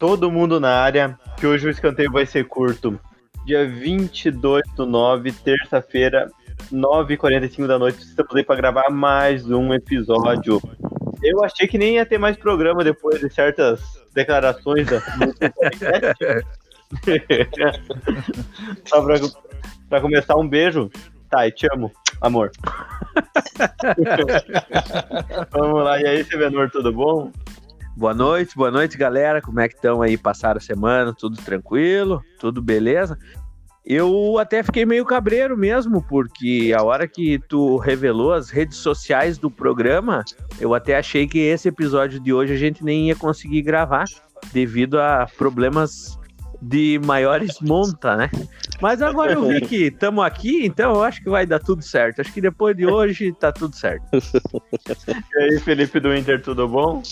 todo mundo na área, que hoje o escanteio vai ser curto. Dia 22 do 9, terça-feira, 9h45 da noite, estamos aí para gravar mais um episódio. Eu achei que nem ia ter mais programa depois de certas declarações da Só pra, pra começar, um beijo. Tá, e te amo, amor. Vamos lá, e aí, Sevenor, tudo bom? Boa noite, boa noite, galera. Como é que estão aí? Passaram a semana? Tudo tranquilo? Tudo beleza? Eu até fiquei meio cabreiro mesmo, porque a hora que tu revelou as redes sociais do programa, eu até achei que esse episódio de hoje a gente nem ia conseguir gravar, devido a problemas de maiores monta, né? Mas agora eu vi que estamos aqui, então eu acho que vai dar tudo certo. Acho que depois de hoje tá tudo certo. E aí, Felipe do Inter, tudo bom?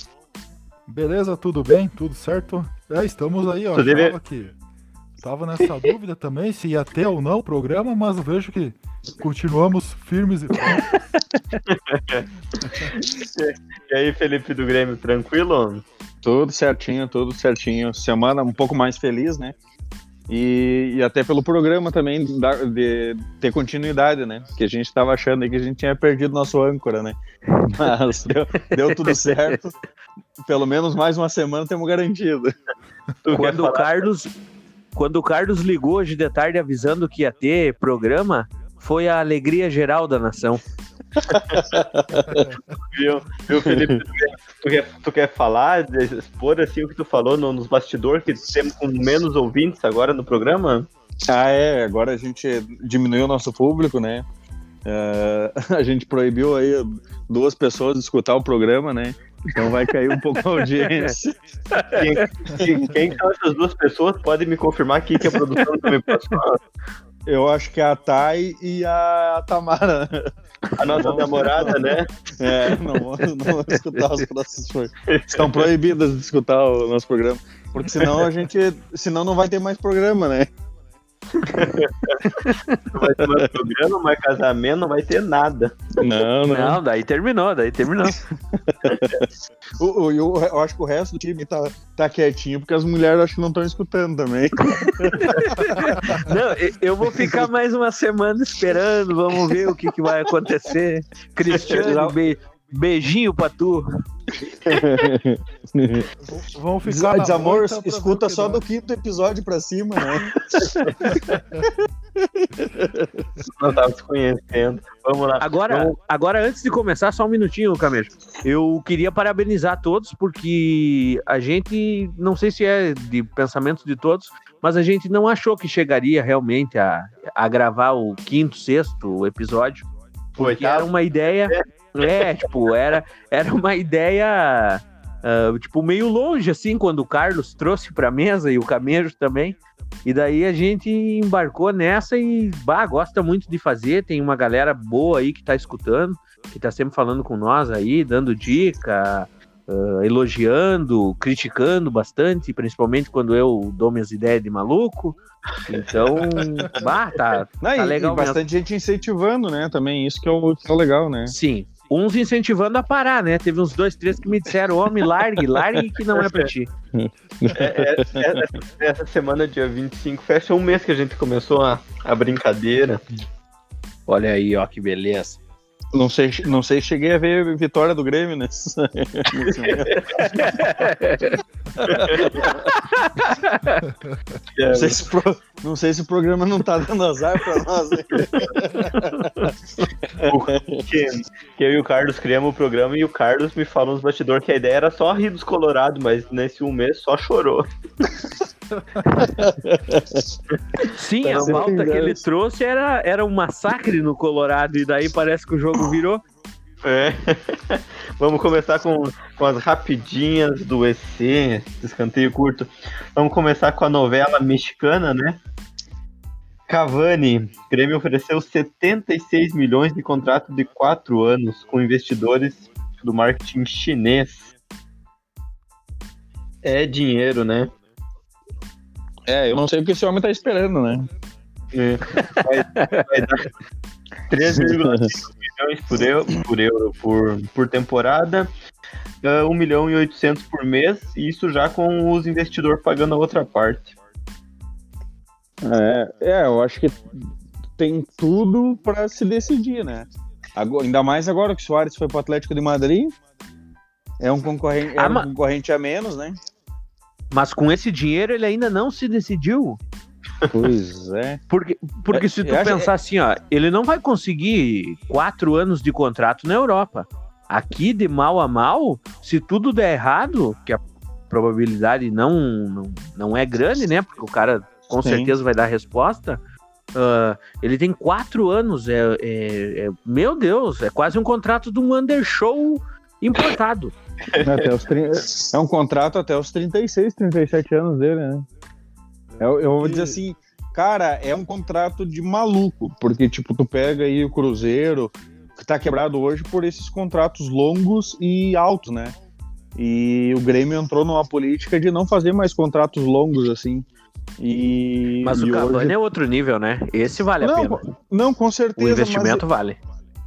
Beleza, tudo bem? Tudo certo? É, estamos aí, ó. Tava, aqui. tava nessa dúvida também se ia ter ou não o programa, mas eu vejo que continuamos firmes e E aí, Felipe do Grêmio, tranquilo? Tudo certinho, tudo certinho. Semana um pouco mais feliz, né? E, e até pelo programa também de, de, ter continuidade, né? Que a gente estava achando que a gente tinha perdido nosso âncora, né? Mas deu, deu tudo certo. Pelo menos mais uma semana temos garantido. Quando o Carlos, quando o Carlos ligou hoje de tarde avisando que ia ter programa, foi a alegria geral da nação. viu, viu, Felipe? Tu quer, tu quer falar, expor assim o que tu falou no, nos bastidores, que temos com menos ouvintes agora no programa? Ah, é, agora a gente diminuiu o nosso público, né? Uh, a gente proibiu aí duas pessoas de escutar o programa, né? Então vai cair um pouco a audiência. Quem, quem são essas duas pessoas pode me confirmar aqui que a produção não me passou. Eu acho que é a Thay e a Tamara. A nossa namorada, né? É, não, não vou escutar os próximos. Estão proibidas de escutar o nosso programa. Porque senão a gente. Senão não vai ter mais programa, né? Não vai ter mais programa, mais casamento, não vai ter nada. Não, não. Não, daí terminou, daí terminou. o, eu, eu, acho que o resto do time tá, tá quietinho, porque as mulheres acho que não estão escutando também. não, eu vou ficar mais uma semana esperando, vamos ver o que, que vai acontecer. Cristiano, be, beijinho pra tu. Vamos ficar. Desamor, escuta só do quinto episódio pra cima, né? Não tava se conhecendo. Vamos lá. Agora, Vamos... agora, antes de começar, só um minutinho, Camejo. Eu queria parabenizar todos, porque a gente, não sei se é de pensamento de todos, mas a gente não achou que chegaria realmente a, a gravar o quinto, sexto episódio. Porque era uma ideia. É, tipo, era, era uma ideia. Uh, tipo, meio longe, assim, quando o Carlos trouxe pra mesa e o Camejo também. E daí a gente embarcou nessa e, bah, gosta muito de fazer. Tem uma galera boa aí que tá escutando, que tá sempre falando com nós aí, dando dica, uh, elogiando, criticando bastante, principalmente quando eu dou minhas ideias de maluco. Então, bah, tá, Não, tá e, legal e bastante gente incentivando, né? Também isso que é o, que é legal, né? Sim. Uns incentivando a parar, né? Teve uns dois, três que me disseram: homem, largue, largue que não é pra ti. É, é, é, essa semana, dia 25, fecha um mês que a gente começou a, a brincadeira. Olha aí, ó, que beleza. Não sei, não sei, cheguei a ver vitória do Grêmio nesse. não, sei se pro, não sei se o programa não tá dando azar pra nós. Né? que, que eu e o Carlos criamos o programa e o Carlos me falou nos bastidores que a ideia era só rir dos colorados, mas nesse um mês só chorou. Sim, a pauta que ele trouxe era, era um massacre no Colorado, e daí parece que o jogo virou. É. Vamos começar com, com as rapidinhas do EC, escanteio curto. Vamos começar com a novela mexicana, né? Cavani, Grêmio ofereceu 76 milhões de contrato de 4 anos com investidores do marketing chinês. É dinheiro, né? É, eu não sei o que esse homem tá esperando, né? É, vai, vai dar 3,5 milhões por euro, por, euro por, por temporada. uh, 1 milhão e 800 por mês, e isso já com os investidores pagando a outra parte. É, é eu acho que tem tudo para se decidir, né? Agora, ainda mais agora que o Soares foi para o Atlético de Madrid. É um concorrente, é ah, um concorrente a menos, né? Mas com esse dinheiro ele ainda não se decidiu. Pois é. Porque, porque é, se tu pensar assim, ó, ele não vai conseguir quatro anos de contrato na Europa. Aqui, de mal a mal, se tudo der errado, que a probabilidade não, não, não é grande, né? Porque o cara com Sim. certeza vai dar resposta. Uh, ele tem quatro anos, é, é, é, meu Deus, é quase um contrato de um undershow importado. Até os 30, é um contrato até os 36, 37 anos dele, né? Eu, eu vou dizer assim, cara, é um contrato de maluco, porque, tipo, tu pega aí o Cruzeiro, que tá quebrado hoje por esses contratos longos e altos, né? E o Grêmio entrou numa política de não fazer mais contratos longos, assim. E, mas o Cavani hoje... é outro nível, né? Esse vale não, a pena. Não, com certeza. O investimento mas... vale.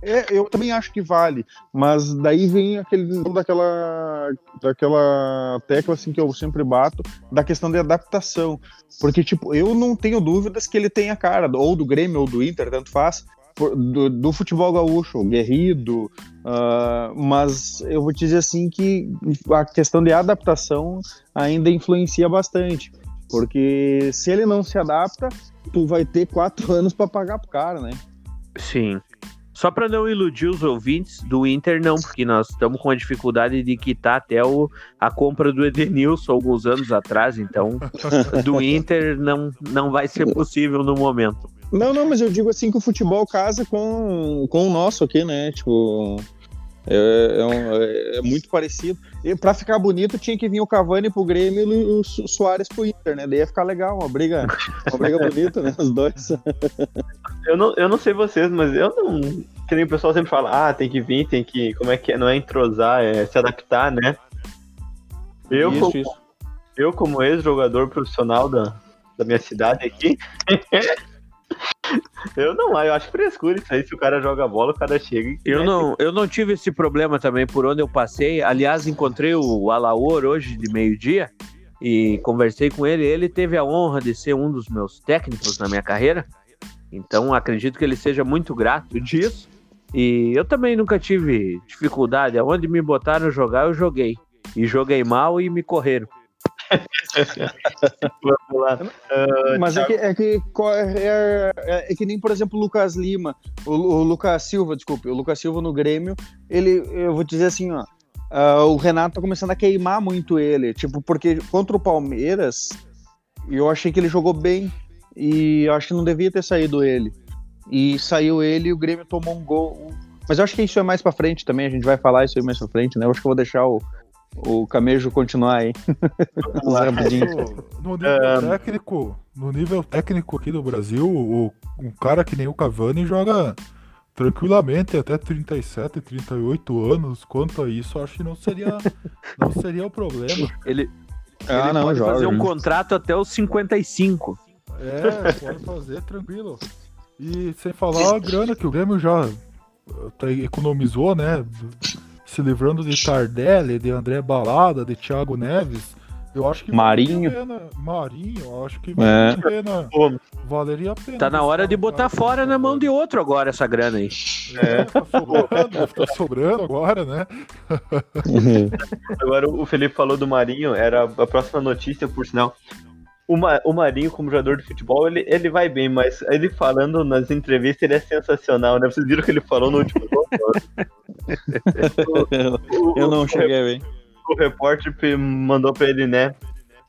É, eu também acho que vale, mas daí vem aquele daquela daquela tecla assim que eu sempre bato da questão de adaptação, porque tipo eu não tenho dúvidas que ele tem a cara ou do Grêmio ou do Inter tanto faz do, do futebol gaúcho, guerrido, uh, mas eu vou te dizer assim que a questão de adaptação ainda influencia bastante, porque se ele não se adapta, tu vai ter quatro anos para pagar pro cara, né? Sim. Só para não iludir os ouvintes do Inter, não, porque nós estamos com a dificuldade de quitar até o, a compra do Edenilson alguns anos atrás, então do Inter não, não vai ser possível no momento. Não, não, mas eu digo assim que o futebol casa com, com o nosso aqui, né? Tipo, é, é, um, é, é muito parecido. E para ficar bonito tinha que vir o Cavani pro Grêmio e o Soares pro Inter, né? Daí ia ficar legal, uma briga, uma briga bonita, né? Os dois. Eu não, eu não sei vocês, mas eu não. Que nem o pessoal sempre fala, ah, tem que vir, tem que. Como é que é? Não é entrosar, é se adaptar, né? Eu, isso, como, isso. eu como ex-jogador profissional da, da minha cidade aqui, Eu não, eu acho frescura isso aí. Se o cara joga bola, o cara chega. eu, não, eu não tive esse problema também por onde eu passei. Aliás, encontrei o Alaor hoje de meio-dia e conversei com ele. Ele teve a honra de ser um dos meus técnicos na minha carreira. Então acredito que ele seja muito grato disso. E eu também nunca tive dificuldade. Aonde me botaram jogar, eu joguei. E joguei mal e me correram. Vamos lá. Uh, Mas é que, é, que, é, é, é, que nem, por exemplo, o Lucas Lima, o, o, Lucas Silva, desculpe, o Lucas Silva no Grêmio, ele, eu vou dizer assim, ó, uh, o Renato tá começando a queimar muito ele, tipo, porque contra o Palmeiras, eu achei que ele jogou bem e eu acho que não devia ter saído ele. E saiu ele e o Grêmio tomou um gol. Mas eu acho que isso é mais pra frente também, a gente vai falar isso aí mais pra frente, né? Eu acho que eu vou deixar o, o Camejo continuar aí. no, no nível é... técnico, no nível técnico aqui do Brasil, o, um cara que nem o Cavani joga tranquilamente até 37, 38 anos. Quanto a isso, acho que não seria, não seria o problema. Ele, ah, ele não, pode joga, fazer um contrato até os 55. É, pode fazer tranquilo. E sem falar a grana que o Grêmio já economizou, né? se livrando de Tardelli, de André Balada, de Thiago Neves, eu acho que Marinho. Marinho, eu acho que valeria é. a pena. Valeria a pena. Tá na hora de botar fora na mão de outro agora essa grana aí. É, tá sobrando, tá sobrando agora, né? agora o Felipe falou do Marinho, era a próxima notícia, por sinal o, Ma, o Marinho, como jogador de futebol, ele, ele vai bem, mas ele falando nas entrevistas, ele é sensacional, né? Vocês viram o que ele falou no último jogo? eu não cheguei ver. O repórter mandou pra ele, né?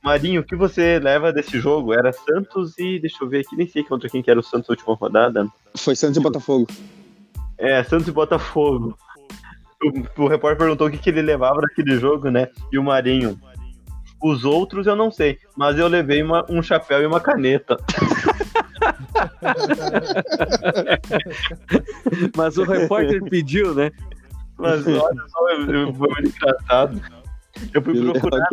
Marinho, o que você leva desse jogo? Era Santos e. Deixa eu ver aqui, nem sei contra quem que era o Santos na última rodada. Foi Santos e Botafogo. É, Santos e Botafogo. O, o repórter perguntou o que, que ele levava daquele jogo, né? E o Marinho. Os outros eu não sei, mas eu levei uma, um chapéu e uma caneta. mas o repórter pediu, né? Mas olha só, foi muito engraçado. Eu fui procurar.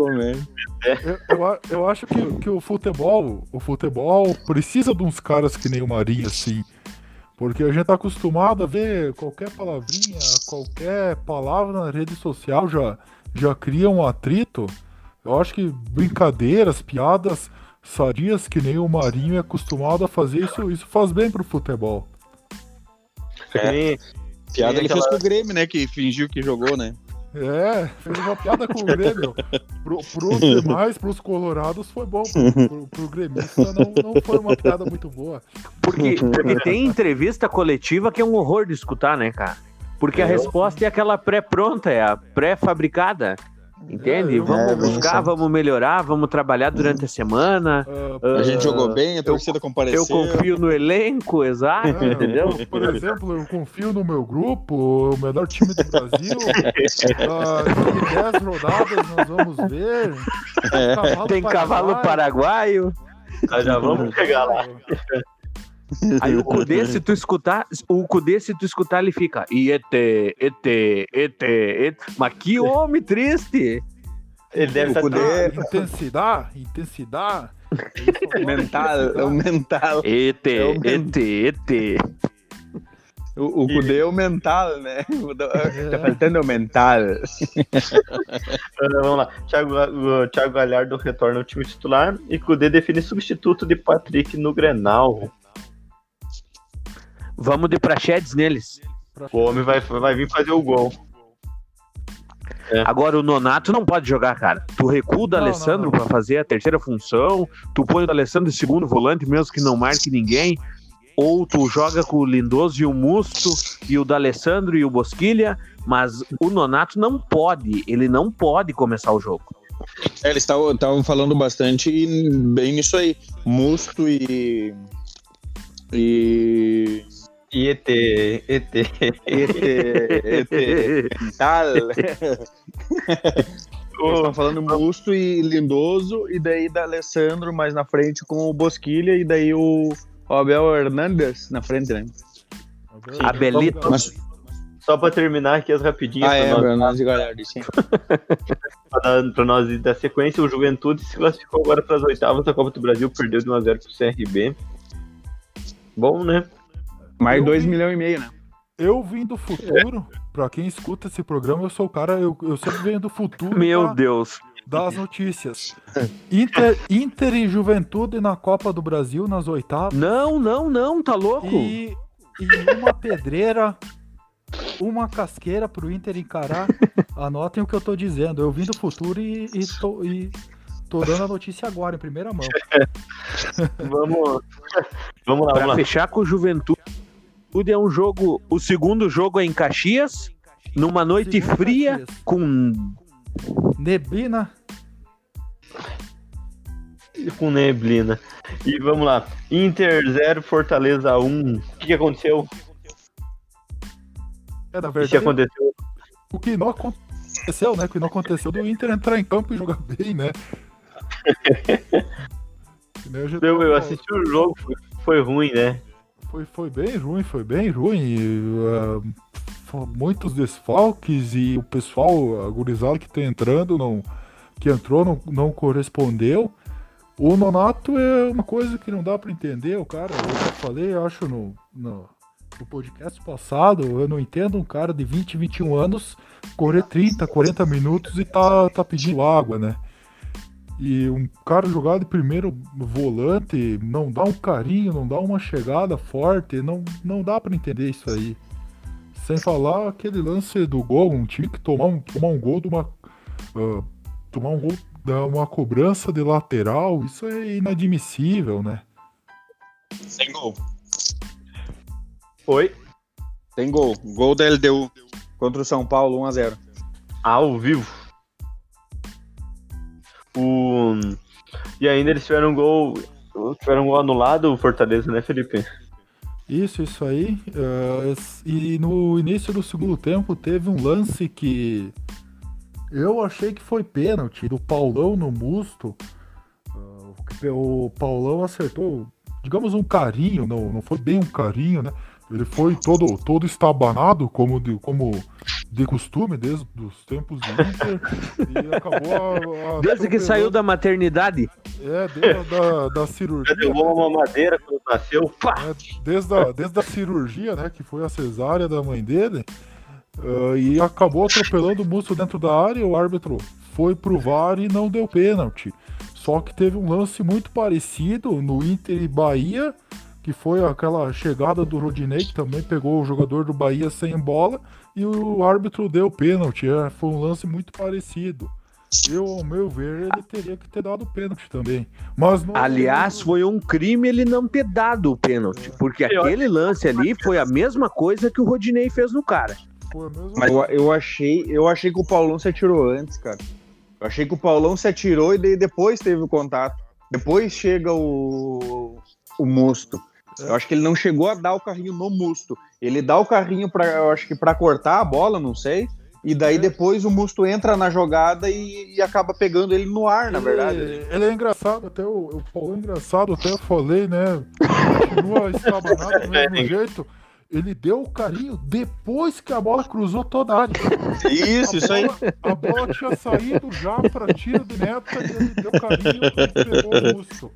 É. Eu, eu, eu, acho que, que o futebol, o futebol precisa de uns caras que nem o Marinho, assim. Porque a gente tá acostumado a ver qualquer palavrinha, qualquer palavra na rede social já, já cria um atrito. Eu acho que brincadeiras, piadas sadias que nem o Marinho é acostumado a fazer, isso, isso faz bem pro futebol. É. Piada Tem ele fez aquela- com o Grêmio, né? Que fingiu que jogou, né? É, fez uma piada com o Grêmio. Pro, pros demais, pros colorados, foi bom. Pro, pro, pro gremista não, não foi uma piada muito boa. Porque, porque tem entrevista coletiva que é um horror de escutar, né, cara? Porque a Eu- resposta é aquela pré-pronta, é a pré-fabricada. Entende? É, eu- vamos É, buscar, vamos melhorar, vamos trabalhar durante a semana. Ah, A gente Ah, jogou bem, a torcida Eu compareceu. confio no elenco, exato, É, entendeu? eu, Por exemplo, eu confio no meu grupo, o melhor time do Brasil. Ah, em 10 rodadas nós vamos ver. Cavalo Tem cavalo paraguaio. Nós já vamos chegar lá. Aí o Cudê, se tu escutar, o Cudê, se tu escutar, ele fica. E ET, ET, ET, ET. Mas que homem triste! Ele deve O estar. Cudê- Ah, intensidade, intensidade. Mental, é o mental. ET, É o ET, ET. O, o Cudê é o mental, né? É. Tá faltando o mental. Vamos lá. Thiago, o Thiago Galhardo retorna ao time titular e Kudê define substituto de Patrick no Grenal. Vamos de prachedes neles. O homem vai, vai vir fazer o gol. Agora o Nonato não pode jogar, cara. Tu recua o Alessandro pra fazer a terceira função, tu põe o Alessandro de segundo volante, mesmo que não marque ninguém, ou tu joga com o Lindoso e o Musto e o D'Alessandro e o Bosquilha, mas o Nonato não pode, ele não pode começar o jogo. É, eles estavam falando bastante bem nisso aí. Musto e. E. E ET, ET. ET. ET. Estão falando Musto e Lindoso, e daí da Alessandro mais na frente com o Bosquilha, e daí o o Abel Hernandes na frente, né? Abelito. Mas, Só pra terminar aqui as rapidinhas, ah, é, pra, nós, e Galhardo, sim. pra nós da sequência, o Juventude se classificou agora para as oitavas da Copa do Brasil, perdeu de 1x0 pro CRB. Bom, né? Mais Eu 2 vi- milhões e meio, né? Eu vim do futuro, pra quem escuta esse programa, eu sou o cara, eu, eu sempre venho do futuro Meu pra Deus. dar as notícias. Inter, Inter e Juventude na Copa do Brasil, nas oitavas. Não, não, não, tá louco? E, e uma pedreira, uma casqueira pro Inter encarar. Anotem o que eu tô dizendo. Eu vim do futuro e, e, tô, e tô dando a notícia agora, em primeira mão. Vamos, vamos lá, Pra vamos lá. fechar com o Juventude, é um jogo. O segundo jogo é em Caxias, numa noite Segundo fria, Caxias. com Neblina. Com neblina. E vamos lá. Inter 0, Fortaleza 1. O que, que aconteceu? É, na O que verdade, aconteceu? o que não aconteceu, né? O que não aconteceu do Inter entrar em campo e jogar bem, né? Eu, eu assisti o jogo, foi, foi ruim, né? Foi, foi bem ruim, foi bem ruim. e, fo- muitos desfalques e o pessoal, a gurizada que tá entrando, não, que entrou, não, não correspondeu. O Nonato é uma coisa que não dá pra entender, o cara. Eu já falei, acho, no, no, no podcast passado, eu não entendo um cara de 20, 21 anos correr 30, 40 minutos e tá, tá pedindo água, né? E um cara jogar de primeiro volante não dá um carinho, não dá uma chegada forte, não, não dá pra entender isso aí. Sem falar aquele lance do gol, um time que tomar um, tomar um gol de uma. ah, tomar um gol da uma cobrança de lateral, isso é inadmissível, né? Tem gol. Oi? Tem gol. Gol da LDU contra o São Paulo, 1x0. Ao vivo. O... E ainda eles tiveram um gol. Tiveram um gol anulado, o Fortaleza, né, Felipe? Isso, isso aí. es- e no início do segundo tempo teve um lance que eu achei que foi pênalti do Paulão no Musto. Ah, o Paulão acertou, digamos, um carinho, não, não foi bem um carinho, né? Ele foi todo, todo estabanado, como como de costume, desde os tempos do Inter, e acabou a, a- Desde que saiu da maternidade. É, desde a da, da cirurgia. Já derrubou uma mamadeira quando nasceu. Pá! É, desde, a, desde a cirurgia, né, que foi a cesárea da mãe dele, Uh, e acabou atropelando o Musto dentro da área. O árbitro foi pro VAR e não deu pênalti. Só que teve um lance muito parecido no Inter e Bahia, que foi aquela chegada do Rodinei, que também pegou o jogador do Bahia sem bola, e o árbitro deu pênalti. É, foi um lance muito parecido. Eu, ao meu ver, ele teria que ter dado pênalti também. Mas não, Aliás, foi um crime ele não ter dado o pênalti, porque aquele lance ali foi a mesma coisa que o Rodinei fez no cara. Foi a mesma Mas eu, eu achei, eu achei que o Paulão se atirou antes, cara. Eu achei que o Paulão se atirou e daí depois teve o contato. Depois chega o, o Musto. Eu acho que ele não chegou a dar o carrinho no Musto. Ele dá o carrinho para, eu acho que para cortar a bola, não sei. E daí depois o Musto entra na jogada e, e acaba pegando ele no ar, na verdade. Ele, ele é engraçado, até o, o Paulo é engraçado, até eu falei, né? Continua estabanado do mesmo jeito. Ele deu o carinho depois que a bola cruzou toda a área. Isso, isso aí. A bola tinha saído já para tiro de meta e ele deu carinho e pegou o Musto.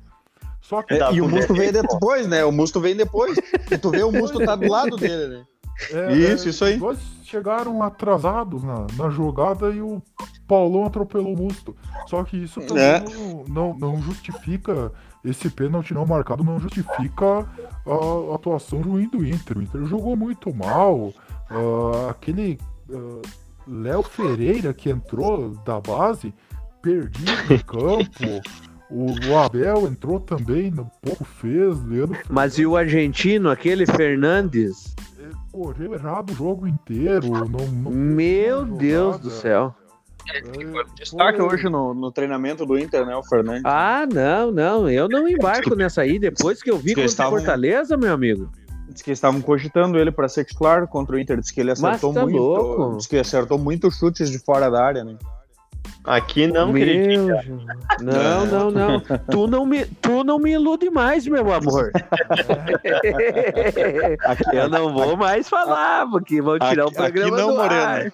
Só que É, e o Musto veio depois, né? O Musto vem depois. E tu vê o Musto tá do lado dele, né? É, Isso, é, isso aí. Os dois chegaram atrasados na, na jogada e o Paulão atropelou o Musto. Só que isso também É. não, não, não justifica, esse pênalti não marcado não justifica a atuação ruim do Inter. O Inter jogou muito mal. ah, aquele ah, Léo Ferreira que entrou da base, perdido em campo. O, o Abel entrou também, no pouco fez. Leandro Mas e o argentino, aquele Fernandes? correu errado o jogo inteiro. Não, não Meu. Deus do céu. É, Destaque foi- hoje no, no treinamento do Inter, né? O Fernandes. Ah, não, não, eu não embarco nessa aí. Depois que eu vi Que contra o estavam- Fortaleza, meu amigo. Diz que estavam cogitando ele para ser titular contra o Inter. Diz que ele acertou tá muito. louco. Diz que acertou muito chutes de fora da área, né? Aqui não, meu, não, não, não. Tu não me, tu não me ilude mais, meu amor. eu não vou mais falar, porque vão tirar o Aqui- aqui programa não, do Moreno. ar.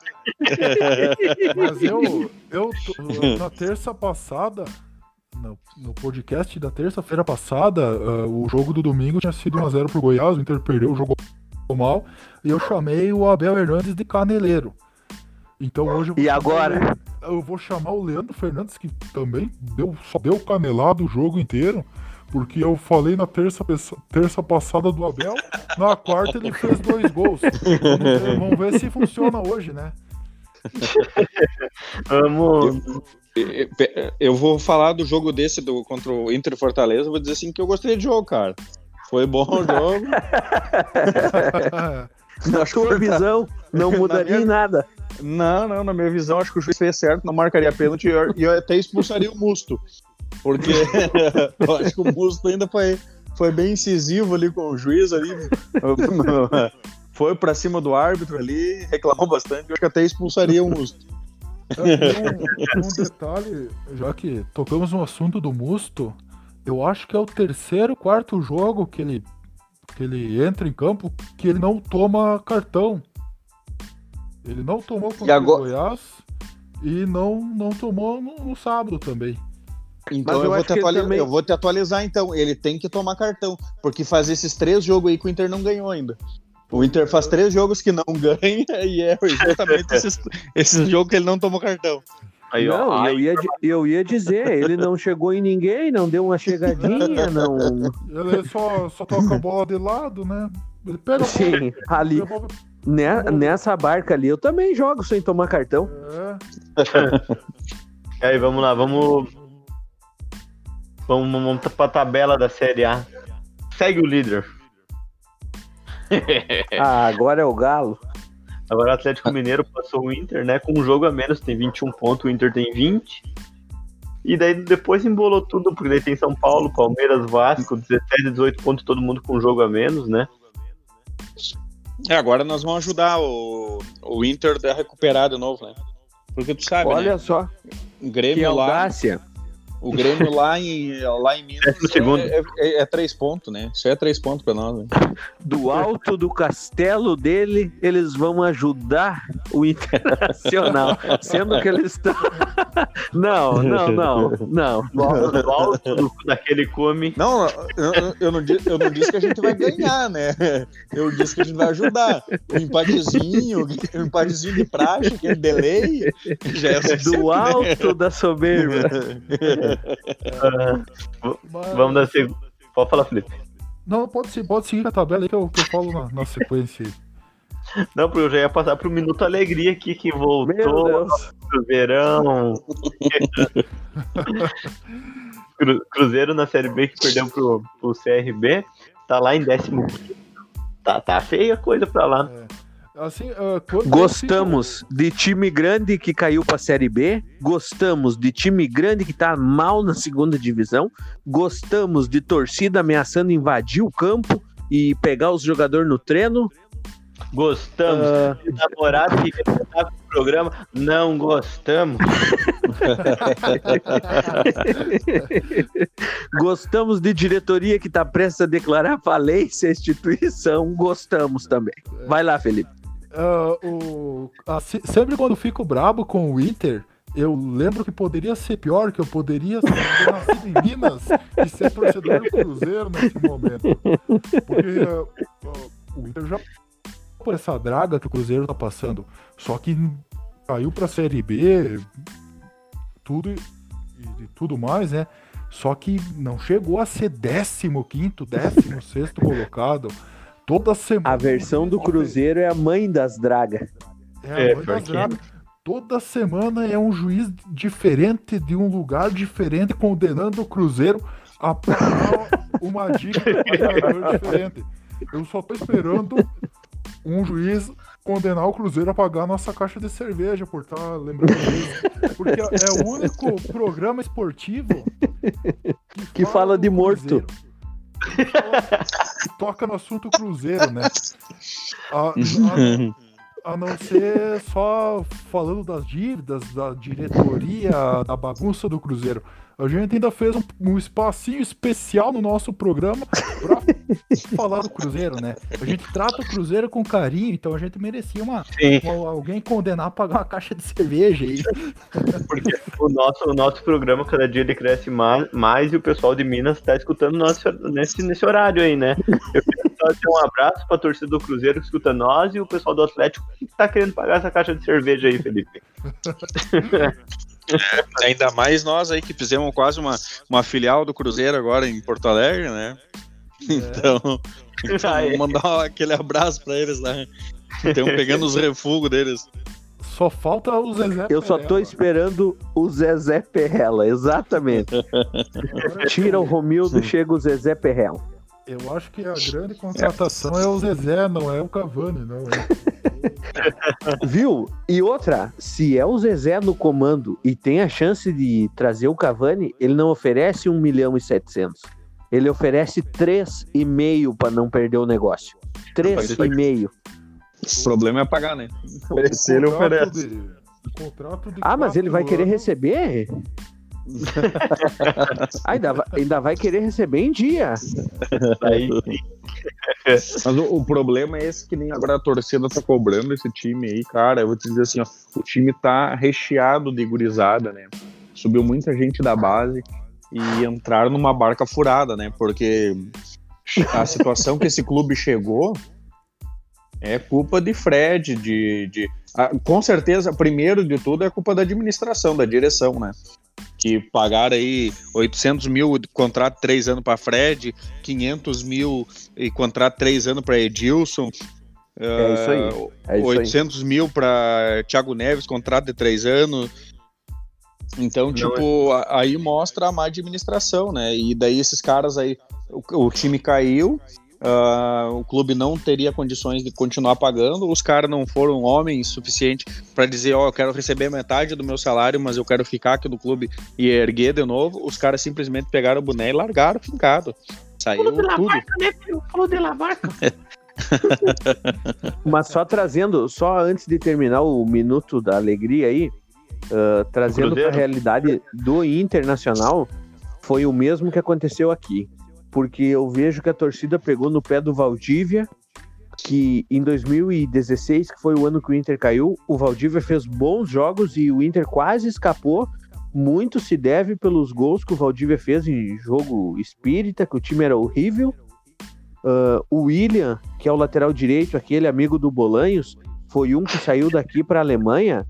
Mas eu, eu tô- na terça passada, no, no podcast da terça-feira passada, ah, o jogo do domingo tinha sido 1x0 pro Goiás, o Inter perdeu, jogou mal, e eu chamei o Abel Hernandes de caneleiro. Então hoje eu vou E agora? Eu vou chamar o Leandro Fernandes, que também deu, só deu canelado o jogo inteiro. Porque eu falei na terça, terça passada do Abel, na quarta ele fez dois gols. Vamos ver, vamos ver se funciona hoje, né? Vamos. Eu vou falar do jogo desse do, contra o Inter Fortaleza. Vou dizer assim que eu gostei do jogo, cara. Foi bom o jogo. Na tua visão, não mudaria minha- em nada. Não, não, na minha visão, acho que o juiz fez certo, não marcaria pênalti e eu, até expulsaria o Musto. Porque eu acho que o Musto ainda foi, foi bem incisivo ali com o juiz ali. Foi pra cima do árbitro ali, reclamou bastante. Eu acho que até expulsaria o Musto. Um, um detalhe, já que tocamos no assunto do Musto, eu acho que é o terceiro, quarto jogo que ele, que ele entra em campo que ele não toma cartão. Ele não tomou contra agora- o Goiás e não, não tomou no, no sábado também. Então eu eu, vou acho te que ele atuali- também- eu vou te atualizar então. Ele tem que tomar cartão, porque faz esses três jogos aí que o Inter não ganhou ainda. O Inter faz três jogos que não ganha e é exatamente esses, esses jogos que ele não tomou cartão. Aí, ó. não, Ai, eu ia, eu ia dizer, ele não chegou em ninguém, não deu uma chegadinha, não. Ele só, só toca a bola de lado, né? Ele pega a bola, Sim, ali, né, nessa barca ali, eu também jogo sem tomar cartão. É, Aí, vamos lá, vamos. Vamos, vamos pra tabela da Série A. Segue o líder. Ah, agora é o Galo. Agora o Atlético Mineiro passou o Inter, né? Com um jogo a menos, tem 21 pontos, o Inter tem 20. E daí depois embolou tudo, porque daí tem São Paulo, Palmeiras, Vasco, 17, 18 pontos, todo mundo com um jogo a menos, né? É, agora nós vamos ajudar o, o Inter a recuperar de novo, né? Porque tu sabe, Olha né? só, O que Grêmio lá, o Grêmio lá em, lá em Minas segundo. é, é- é três pontos, né? Isso é três pontos pra nós, né? Do alto do castelo dele, eles vão ajudar o Internacional. Sendo que eles estão. Não, não, não, não. Volta, volta do- daquele come. Não, eu, eu- não, eu não disse que a gente vai ganhar, né? Eu disse que a gente vai ajudar. O empatezinho, o empatezinho de praxe, aquele delay, já é suficiente, Do alto da soberba. Mas- vamos dar seg... Pode falar, Felipe. Não, pode, ser, pode seguir a tabela aí que eu, que eu falo na, na sequência aí. Não, porque eu já ia passar pro Minuto Alegria aqui, que voltou pro verão. Cru- Cruzeiro na Série B que perdeu pro, pro CRB, tá lá em décimo. Tá, tá feia a coisa pra lá. Assim, ah, quando eu Gostamos de time grande que caiu pra Série B. Gostamos de time grande que tá mal na segunda divisão. Gostamos de torcida ameaçando invadir o campo e pegar os jogadores no treino. Gostamos. De namorado que quer cantar pro programa, não gostamos. gostamos de diretoria que tá prestes a declarar falência à instituição. Gostamos também. Vai lá, Felipe. Ah, o, assim, sempre quando eu fico brabo com o Inter, eu lembro que poderia ser pior, que eu poderia ter nascido em Minas e ser torcedor do Cruzeiro nesse momento. Porque ah, o Inter já por essa draga que o Cruzeiro tá passando. Só que caiu pra Série B, tudo e, e tudo mais, né? Só que não chegou a ser 15 16 colocado. Toda semana. A versão do Cruzeiro é a mãe das dragas. É, É, a mãe pior das que dragas. Toda semana é um juiz diferente de um lugar diferente condenando o Cruzeiro a pagar uma dívida de jogador diferente. Eu só tô esperando um juiz condenar o Cruzeiro a pagar a nossa caixa de cerveja por estar lembrando disso. Porque é o único programa esportivo Que fala do de morto. Cruzeiro. Que toca no assunto Cruzeiro, né? A- a- a não ser só falando das dívidas, da diretoria, da bagunça do Cruzeiro. A gente ainda fez um, um espacinho especial no nosso programa pra falar do Cruzeiro, né? A gente trata o Cruzeiro com carinho, então a gente merecia uma, Sim, uma- alguém condenar a pagar uma caixa de cerveja aí. porque o nosso, o nosso programa, cada dia ele cresce mais, mais e o pessoal de Minas tá escutando nós nesse, nesse horário aí, né? Eu queria só dar um abraço pra torcida do Cruzeiro que escuta nós e o pessoal do Atlético que tá querendo pagar essa caixa de cerveja aí, Felipe. Ainda mais nós aí que fizemos quase uma, uma filial do Cruzeiro agora em Porto Alegre, né? Então, então é. vou mandar aquele abraço pra eles lá. Estão pegando os refugos deles. Só falta o Zezé. Eu só tô esperando o Zezé Perrella, exatamente. Agora, Tira o Romildo, chega o Zezé Perrella. Eu acho que a grande contratação é o Zezé, não é o Cavani, não. É. Viu? E outra, se é o Zezé no comando e tem a chance de trazer o Cavani, ele não oferece 1 milhão e 700. Ele oferece 3,5 para não perder o negócio. 3,5. O problema é pagar, né? O Oferecer, ele oferece. de- o contrato de Ah, mas ele vai querer anos- receber? Ah, ainda, vai, ainda vai querer receber em dia. Aí, Mas o, o problema é esse que nem agora a torcida tá cobrando esse time aí, cara. Eu vou te dizer assim, ó, o time tá recheado de gurizada, né? Subiu muita gente da base e entraram numa barca furada, né? Porque a situação que esse clube chegou é culpa de Fred, de. de com certeza, primeiro de tudo, é culpa da administração, da direção, né? Que pagaram aí 800 mil de contrato três anos para Fred, 500 mil e contrato três anos para Edilson. É isso aí, é isso aí. 800 mil para Thiago Neves, contrato de três anos. Então, tipo, a- aí mostra a má administração, né? E daí esses caras aí, o, o time caiu, ah, o clube não teria condições de continuar pagando, os caras não foram homens suficiente para dizer, ó, eu quero receber metade do meu salário, mas eu quero ficar aqui no clube e erguer de novo. Os caras simplesmente pegaram o boné e largaram fincado. Saiu tudo. né, filho? Falou de lavarca. Mas só trazendo, só antes de terminar o minuto da alegria aí, ah, trazendo para a realidade do Internacional, foi o mesmo que aconteceu aqui. Porque eu vejo que a torcida pegou no pé do Valdívia, que em 2016, que foi o ano que o Inter caiu, o Valdívia fez bons jogos e o Inter quase escapou, muito se deve pelos gols que o Valdívia fez em jogo espírita, que o time era horrível. Uh, o William, que é o lateral direito, aquele amigo do Bolanhos, foi um que saiu daqui para a Alemanha.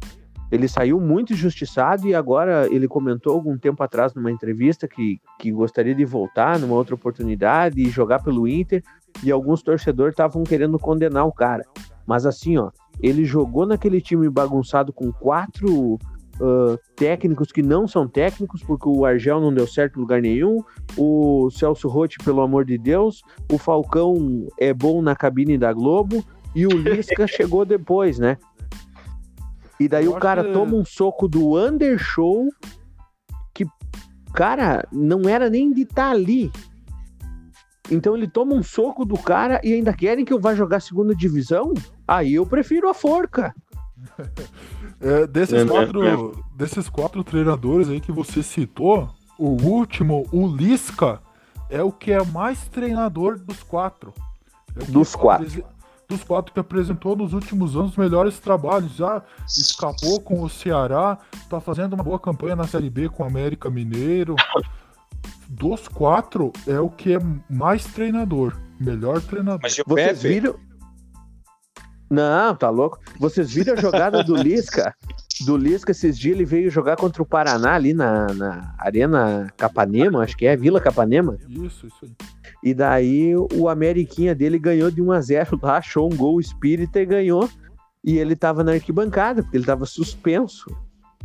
Ele saiu muito injustiçado e agora ele comentou algum tempo atrás numa entrevista que, que gostaria de voltar numa outra oportunidade e jogar pelo Inter. E alguns torcedores estavam querendo condenar o cara. Mas assim, ó, ele jogou naquele time bagunçado com quatro uh, técnicos que não são técnicos, porque o Argel não deu certo em lugar nenhum, o Celso Rotti, pelo amor de Deus, o Falcão é bom na cabine da Globo, e o Lisca chegou depois, né? E daí Eu o cara que... toma um soco do Undershow, que, cara, não era nem de estar tá ali. Então ele toma um soco do cara e ainda querem que eu vá jogar segunda divisão? Aí eu prefiro a forca. É, desses, é, quatro, é, desses quatro treinadores aí que você citou, o último, o Lisca, é o que é mais treinador dos quatro. É dos quatro. Dos quatro que apresentou nos últimos anos os melhores trabalhos. Já escapou com o Ceará, tá fazendo uma boa campanha na Série B com o América Mineiro. Dos quatro, é o que é mais treinador. Melhor treinador. Mas Vocês viram, não, tá louco. Vocês viram a jogada do Lisca? Do Lisca esses dias ele veio jogar contra o Paraná ali na, na Arena Capanema, acho que é, Vila Capanema. Isso, isso aí. E daí o Ameriquinha dele ganhou de 1 a 0 lá, achou um gol espírita e ganhou. E ele tava na arquibancada, porque ele tava suspenso.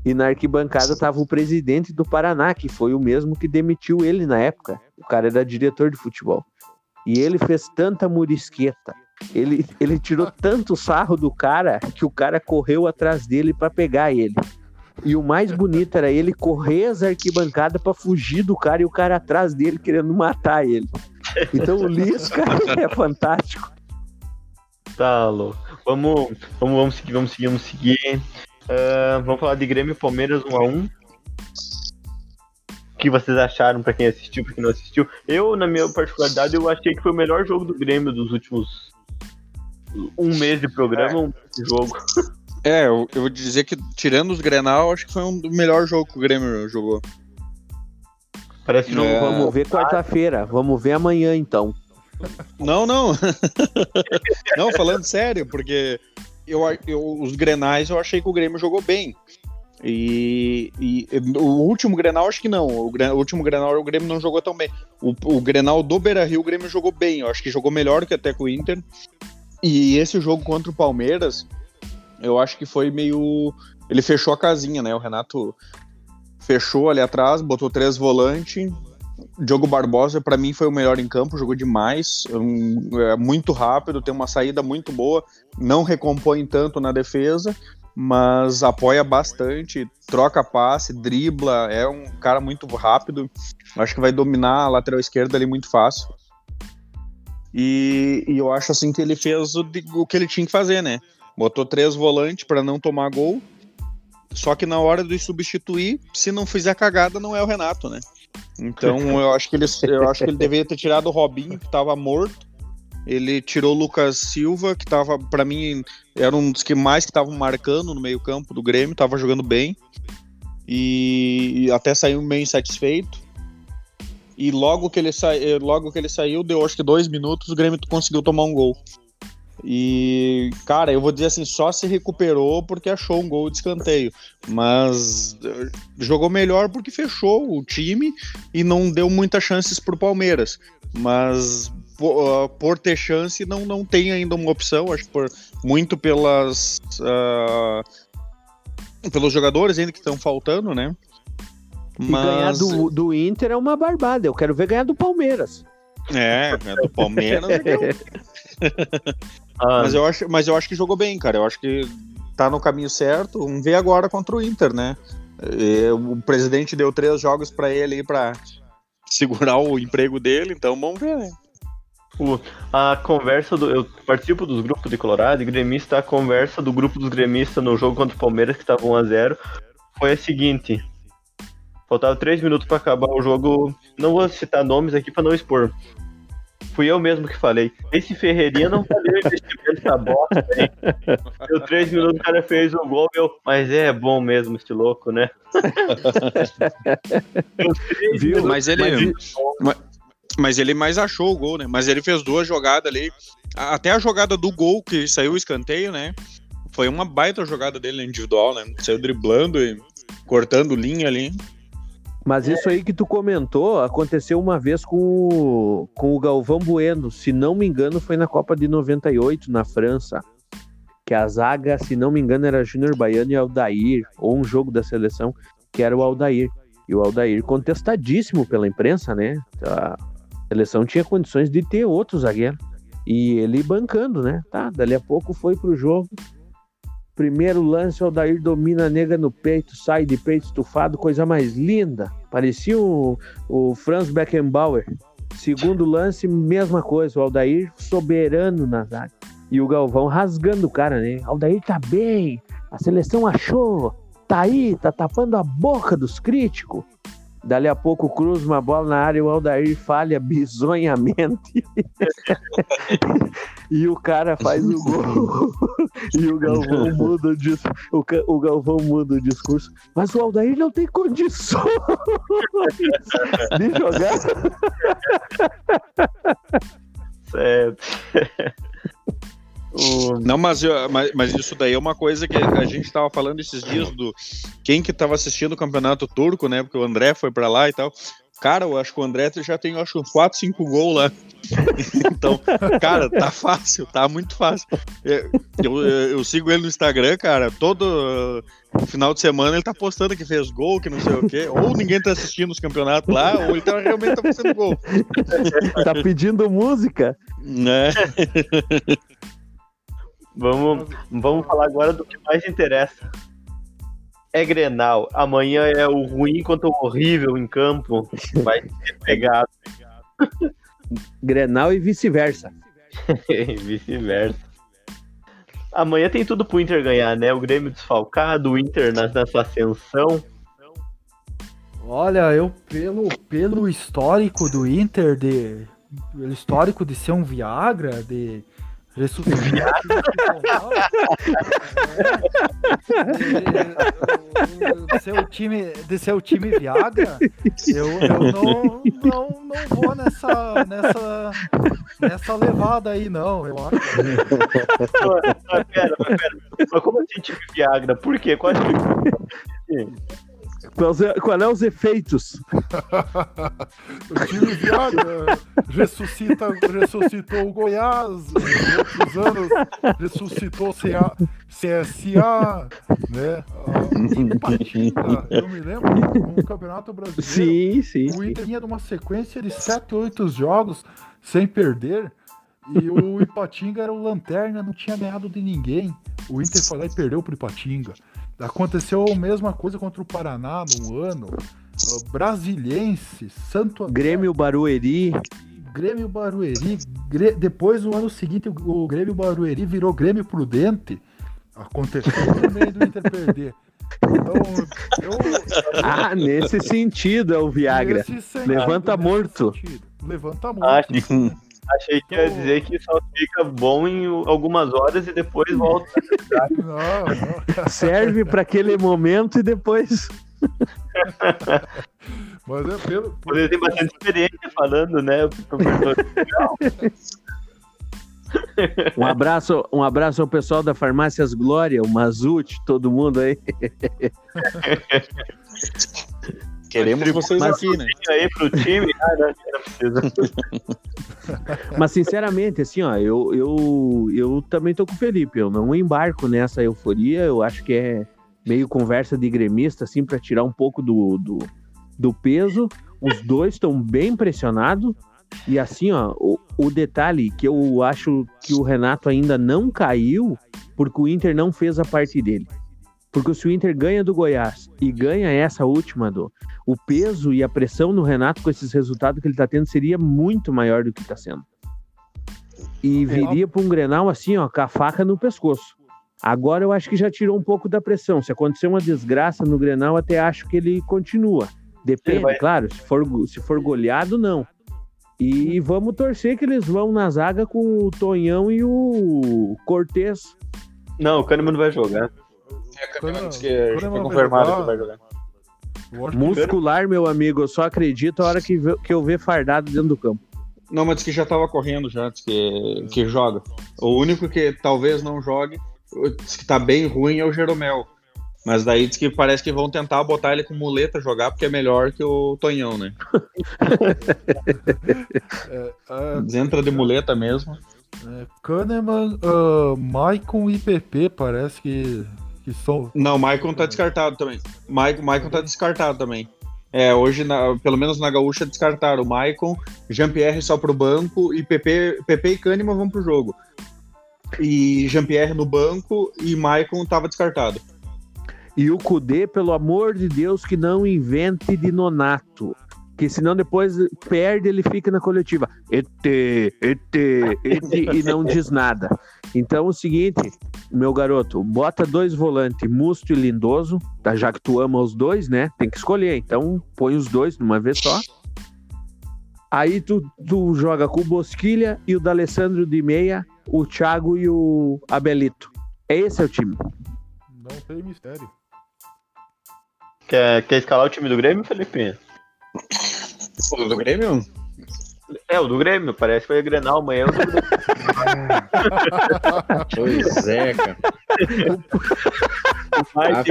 E na arquibancada tava o presidente do Paraná, que foi o mesmo que demitiu ele na época. O cara era diretor de futebol. E ele fez tanta murisqueta, ele, ele tirou tanto sarro do cara que o cara correu atrás dele para pegar ele. E o mais bonito era ele correr as arquibancadas para fugir do cara e o cara atrás dele querendo matar ele. Então o Lisca é fantástico. Tá louco. Vamos, vamos, vamos seguir, vamos seguir, vamos seguir. Uh, vamos falar de Grêmio e Palmeiras 1x1. O que vocês acharam para quem assistiu, para quem não assistiu? Eu, na minha particularidade, eu achei que foi o melhor jogo do Grêmio dos últimos um mês de programa, um jogo. É, eu, eu vou dizer que, tirando os Grenal, acho que foi um do melhor jogo que o Grêmio jogou. Parece que é... Vamos ver quarta-feira, vamos ver amanhã então. Não, não. não, falando sério, porque eu, eu, os Grenais eu achei que o Grêmio jogou bem. E, e, o último Grenal, acho que não. O, o, último Grenal o Grêmio não jogou tão bem. O, o Grenal do Beira Rio, o Grêmio jogou bem. Eu acho que jogou melhor que até com o Inter. E esse jogo contra o Palmeiras, eu acho que foi meio. Ele fechou a casinha, né? O Renato fechou ali atrás, botou três volantes. Diogo Barbosa, para mim, foi o melhor em campo, jogou demais, é muito rápido, tem uma saída muito boa, não recompõe tanto na defesa, mas apoia bastante, troca passe, dribla, é um cara muito rápido. Acho que vai dominar a lateral esquerda ali muito fácil. E, e eu acho assim que ele fez o, o que ele tinha que fazer, né? Botou três volantes para não tomar gol. Só que na hora de substituir, se não fizer cagada, não é o Renato, né? Então eu acho que ele, eu acho que ele deveria ter tirado o Robinho, que estava morto. Ele tirou o Lucas Silva, que estava, para mim, era um dos que mais que estavam marcando no meio-campo do Grêmio, estava jogando bem. E, e até saiu bem satisfeito. E logo que ele, sa... Logo que ele saiu, deu acho que dois minutos, o Grêmio conseguiu tomar um gol. E, cara, eu vou dizer assim, só se recuperou porque achou um gol de escanteio. Mas eh, jogou melhor porque fechou o time e não deu muitas chances pro Palmeiras. Mas por, uh, por ter chance, não, não tem ainda uma opção, acho que por, muito pelas. Uh, pelos jogadores ainda que estão faltando, né? Mas... E ganhar do, do Inter é uma barbada. Eu quero ver ganhar do Palmeiras. É, ganhar do Palmeiras. ah. mas, eu acho, mas eu acho que jogou bem, cara. Eu acho que tá no caminho certo. Vamos ver agora contra o Inter, né? E, o presidente deu três jogos para ele aí para segurar o emprego dele, então vamos ver, né? A conversa do. Eu participo dos grupos de Colorado e gremista, a conversa do grupo dos gremistas no jogo contra o Palmeiras, que estava 1x0, foi a seguinte: Faltava três minutos para acabar o jogo. Não vou citar nomes aqui para não expor. Fui eu mesmo que falei. Esse Ferreirinha não valeu investimento essa bosta, hein? Deu três minutos, o cara fez o gol, meu. Mas é bom mesmo esse louco, né? Viu? Mas ele. Mas, mas ele mais achou o gol, né? Mas ele fez duas jogadas ali. Até a jogada do gol, que saiu o escanteio, né? Foi uma baita jogada dele individual, né? Saiu driblando e cortando linha ali. Mas isso aí que tu comentou aconteceu uma vez com o, com o Galvão Bueno. Se não me engano, foi na Copa de 98, na França. Que a zaga, se não me engano, era Júnior Baiano e Aldair, ou um jogo da seleção, que era o Aldair. E o Aldair contestadíssimo pela imprensa, né? A seleção tinha condições de ter outro zagueiro. E ele bancando, né? Tá, dali a pouco foi pro jogo, Primeiro lance, o Aldair domina a nega no peito, sai de peito estufado, coisa mais linda. Parecia o, o Franz Beckenbauer. Segundo lance, mesma coisa, o Aldair soberano na zaga. E o Galvão rasgando o cara, né? Aldair tá bem, a seleção achou, tá aí, tá tapando a boca dos críticos. Dali a pouco cruza uma bola na área, o Aldair falha bizonhamente. e o cara faz o gol. e o Galvão muda o, dis... o, o Galvão muda o discurso. Mas o Aldair não tem condições de jogar. certo. Não, mas, mas, mas, isso daí é uma coisa que a gente estava falando esses dias do quem que estava assistindo o campeonato turco, né? Porque o André foi para lá e tal. Cara, eu acho que o André já tem, acho, uns 4, 5 gols lá. então, cara, tá fácil, tá muito fácil. Eu, eu, eu, sigo ele no Instagram, cara, todo final de semana ele tá postando que fez gol, que não sei o quê. Ou ninguém tá assistindo os campeonatos lá, ou ele tá, realmente tá fazendo gol. tá pedindo música? Né? Vamos, vamos falar agora do que mais interessa. É Grenal. Amanhã é o ruim contra o horrível em campo. Vai ser pegado. Grenal e vice-versa. vice-versa. Amanhã tem tudo pro Inter ganhar, né? O Grêmio desfalcado, o Inter na, na sua ascensão. Olha, eu pelo, pelo histórico do Inter, de, pelo histórico de ser um Viagra, de ressuscitar de, ser o time de ser o time Viagra eu, eu não, não, não vou nessa, nessa nessa levada aí não eu acho. Mas, pera, mas, pera. mas como assim time Viagra? Por quê? Qual é qual é os efeitos? o time Viagra ressuscita, ressuscitou o Goiás, outros anos ressuscitou CA, CSA, né? Ipatinga, eu me lembro no Campeonato Brasileiro. Sim, sim. O Inter tinha uma sequência de 7, 8 jogos sem perder. E o Ipatinga era o lanterna, não tinha ganhado de ninguém. O Inter foi lá e perdeu pro Ipatinga. Aconteceu a mesma coisa contra o Paraná no ano. Uh, Brasiliense, Santo André. Grêmio Barueri. Grêmio Barueri. Depois, no ano seguinte, o Grêmio Barueri virou Grêmio Prudente. Aconteceu também do Inter perder. Então, eu, ah, nesse sentido é o Viagra. Sentido, Levanta morto. Levanta morto. Ah, Achei que ia dizer que só fica bom em algumas horas e depois volta. Não, não. Serve para aquele momento e depois. Mas é pelo. Você tem bastante experiência falando, né? Um abraço, um abraço ao pessoal da Farmácias Glória, o Mazute, todo mundo aí. Queremos vocês mas, aqui, né? Aí pro time, ah, não, não Mas sinceramente, assim, ó, eu, eu, eu também tô com o Felipe, eu não embarco nessa euforia, eu acho que é meio conversa de gremista, assim, para tirar um pouco do, do, do peso. Os dois estão bem pressionados. E assim, ó, o, o detalhe que eu acho que o Renato ainda não caiu, porque o Inter não fez a parte dele. Porque se o Inter ganha do Goiás e ganha essa última do, o peso e a pressão no Renato com esses resultados que ele está tendo seria muito maior do que está sendo. E é, viria para um Grenal assim, ó, com a faca no pescoço. Agora eu acho que já tirou um pouco da pressão. Se acontecer uma desgraça no Grenal, até acho que ele continua. Depende, vai... claro, se for, se for goleado, não. E vamos torcer que eles vão na zaga com o Tonhão e o Cortez. Não, o Kahneman não vai jogar. É, Kahneman- diz que foi que vai jogar. Muscular, meu amigo, eu só acredito a hora que, que eu ver fardado dentro do campo. Não, mas diz que já tava correndo já, diz que, que joga. O único que talvez não jogue, diz que tá bem ruim é o Jeromel. Mas daí diz que parece que vão tentar botar ele com muleta jogar, porque é melhor que o Tonhão, né? é, é, Entra de muleta mesmo. é, Kahneman, ah, Maicon e PP parece que, que são. Não, o Maicon tá descartado também. Maicon, Maicon tá descartado também. É, hoje, na- pelo menos na Gaúcha, descartaram. O Maicon, Jean-Pierre só pro banco e PP, PP e Kahneman vão pro jogo. E Jean-Pierre no banco e Maicon tava descartado. E o Cudê, pelo amor de Deus, que não invente de nonato. Que senão depois perde, ele fica na coletiva. ET, ET, ET, e não diz nada. Então é o seguinte, meu garoto, bota dois volantes, Musto e Lindoso, tá? já que tu ama os dois, né? Tem que escolher. Então põe os dois numa vez só. Aí tu, tu joga com o Bosquilha e o D'Alessandro de meia, o Thiago e o Abelito. Esse é o time. Não tem mistério. Quer, quer escalar o time do Grêmio, Felipe? O do Grêmio? É, o do Grêmio, parece que vai Grenal amanhã. o do Grêmio. Pois é, cara. Tá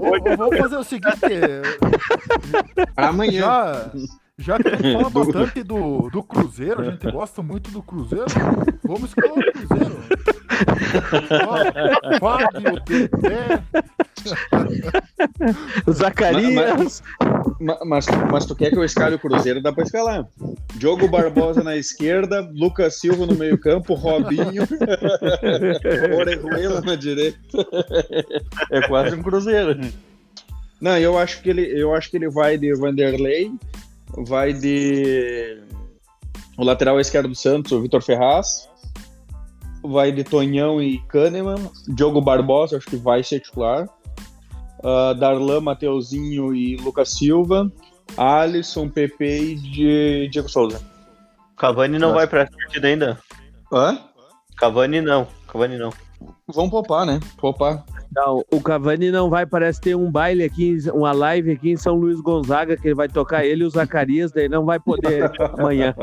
ou Vamos fazer o seguinte: Pra amanhã. já, já que a gente fala bastante do, do Cruzeiro, a gente gosta muito do Cruzeiro, vamos escalar o Cruzeiro. Fábio, Dedé, Zacarias. Ma- Mas, mas tu quer que eu escale o Cruzeiro, dá pra escalar. Diogo Barbosa na esquerda, Lucas Silva no meio campo, Robinho, Orejuela na direita. É quase um Cruzeiro. Não, eu acho que ele, eu acho que ele vai de Vanderlei, vai de o lateral esquerdo do Santos, o Vitor Ferraz, vai de Tonhão e Kahneman, Diogo Barbosa, acho que vai ser titular. Ah, Darlan, Mateuzinho e Lucas Silva, Alisson, Pepe e Di- Diego Souza. Cavani não Nossa. vai pra partida ainda. Hã? Cavani não. Cavani não. Vamos poupar, né? Poupar. Não, o Cavani não vai, parece ter um baile aqui, uma live aqui em São Luís Gonzaga, que ele vai tocar ele e o Zacarias, daí não vai poder amanhã.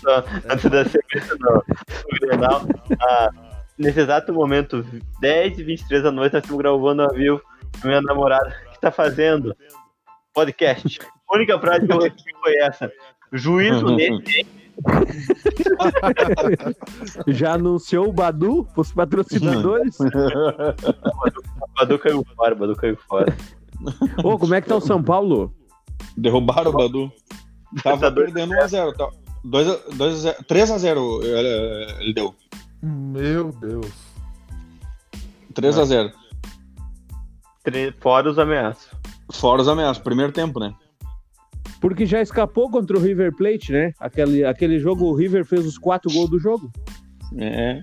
Só Antes da sequência do, Grenal. ah, nesse exato momento, 10 e 23 da noite, nós estamos gravando ao vivo. Minha namorada, o que tá fazendo? Podcast. A única frase que foi essa. Juízo nele. Já anunciou o Badu os patrocinadores? Badu caiu fora, Badu caiu fora. Ô, como é que tá o São Paulo? Derrubaram o Badu. Tava Tá perdendo 1x0. Tá. 2 a- 2 a 0 3x0 ele, ele deu. meu Deus. 3x0. Tre- Fora os ameaços. Fora os ameaços. Primeiro tempo, né? Porque já escapou contra o River Plate, né? Aquele, aquele jogo, o River fez os quatro gols do jogo. É.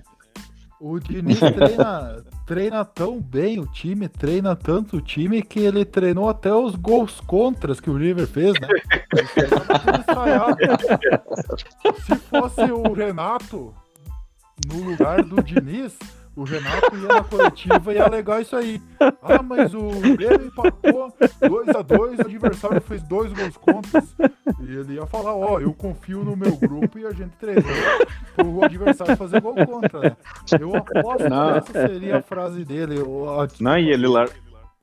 O Diniz treina, treina tão bem o time, treina tanto o time que ele treinou até os gols contras que o River fez, né? Se fosse o Renato no lugar do Diniz, o Renato ia na coletiva e ia alegar isso aí. Ah, mas o Grêmio empatou 2x2, o adversário fez dois gols contras. E ele ia falar, ó, eu confio no meu grupo e a gente treinou pro adversário fazer gol contra, né? Eu aposto Não. que essa seria a frase dele. o- a- Não, e ele, lar...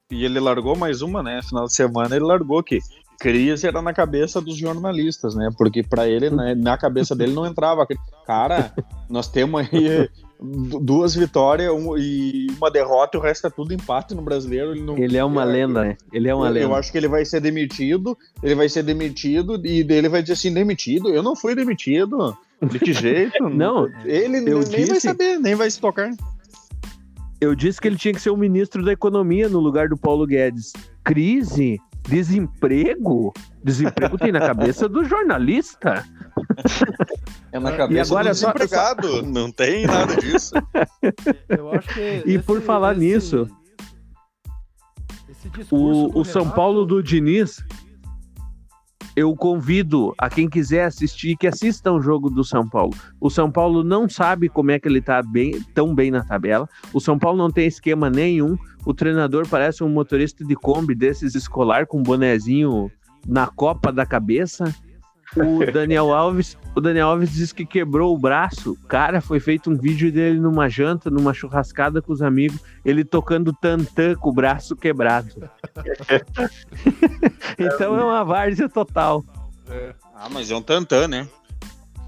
e ele largou mais uma, né? Final de semana ele largou que crise era na cabeça dos jornalistas, né? Porque pra ele, né, na cabeça dele não entrava. Cara, nós temos aí du- duas vitórias um- e uma derrota e o resto é tudo empate no brasileiro. Ele, não... Ele é uma lenda, né? Ele é uma eu, eu lenda. acho que ele vai ser demitido, ele vai ser demitido e dele vai dizer assim, demitido? Eu não fui demitido. De que jeito? Não, Ele eu nem vai disse- saber, nem vai se tocar. Eu disse que ele tinha que ser o ministro da Economia no lugar do Paulo Guedes. Crise? Desemprego? Desemprego tem na cabeça do jornalista. É na E cabeça agora do só- desempregado. Não tem nada disso. Eu acho que E por falar nisso, esse discurso do O, o São Renato- Paulo do Diniz eu convido a quem quiser assistir que assista um jogo do São Paulo. O São Paulo não sabe como é que ele tá bem, tão bem na tabela. O São Paulo não tem esquema nenhum. O treinador parece um motorista de Kombi desses escolar com um bonezinho na copa da cabeça. O Daniel Alves, o Daniel Alves diz que quebrou o braço. Cara, foi feito um vídeo dele numa janta, numa churrascada com os amigos, ele tocando tantã com o braço quebrado. então é uma várzea total. Ah, mas é um tantã, né?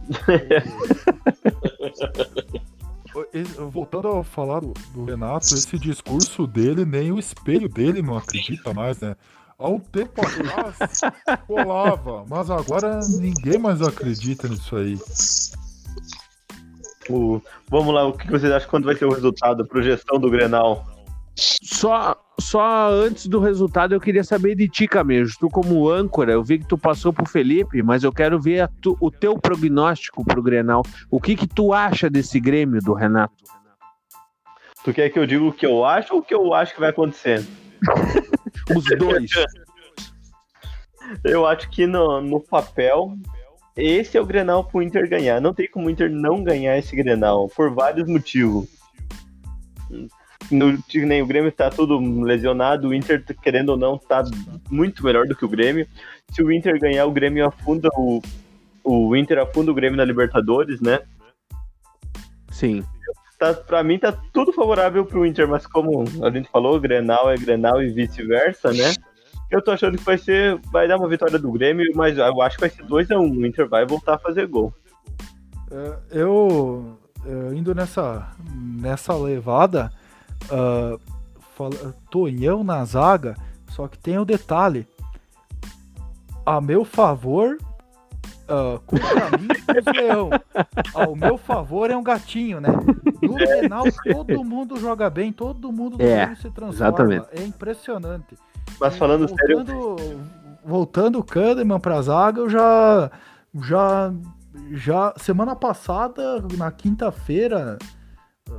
Voltando a falar do, do Renato, esse discurso dele, nem o espelho dele não acredita mais, né? Um tempo atrás colava, mas agora ninguém mais acredita nisso aí. O- vamos lá, o que vocês acham quando vai ser o resultado, a projeção do Grenal? Só, só antes do resultado, eu queria saber de ti, Camejo. Tu, como âncora, eu vi que tu passou pro Felipe, mas eu quero ver a tu- o teu prognóstico pro Grenal. O que que tu acha desse Grêmio do Renato? Tu quer que eu diga o que eu acho ou o que eu acho que vai acontecer? Os dois. Eu acho que no, no papel, esse é o Grenal pro Inter ganhar. Não tem como o Inter não ganhar esse Grenal, por vários motivos. No, nem o Grêmio tá tudo lesionado, o Inter, querendo ou não, tá muito melhor do que o Grêmio. Se o Inter ganhar, o Grêmio afunda o. O Inter afunda o Grêmio na Libertadores, né? Sim. Tá, pra mim tá tudo favorável pro Inter, mas como a gente falou, Grenal é Grenal e vice-versa, né? Eu tô achando que vai ser. Vai dar uma vitória do Grêmio, mas eu acho que vai ser 2x1. O Inter vai voltar a fazer gol. É, Eu, eu indo nessa, nessa levada, ah, fala- Tonhão na zaga, só que tem o detalhe. A meu favor, ah, contra mim, os leão. Ao meu favor é um gatinho, né? No Grenal, todo mundo joga bem, todo mundo do É, se transforma. exatamente. É impressionante. Mas falando sério, voltando, Voltando o Kahneman pra zaga, eu já. Já. Já. Semana passada, na quinta-feira, ah,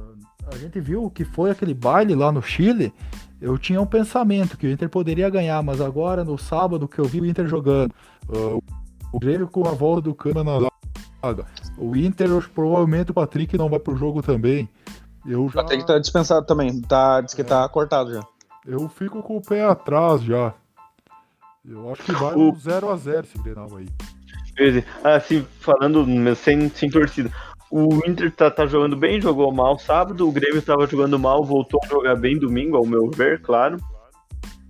a gente viu que foi aquele baile lá no Chile. Eu tinha um pensamento que o Inter poderia ganhar, mas agora, no sábado, que eu vi o Inter jogando, ah, o Grêmio com a volta do Kahneman na zaga. O Inter, provavelmente o Patrick não vai pro jogo também. Eu já. Tem que estar dispensado também. Tá, diz que tá cortado já. Eu fico com o pé atrás já. Eu acho que vai O- um 0x0 esse Grenal aí. assim, falando sem, sem torcida. O Inter tá, tá jogando bem, jogou mal sábado. O Grêmio tava jogando mal, voltou a jogar bem domingo, ao meu ver, claro.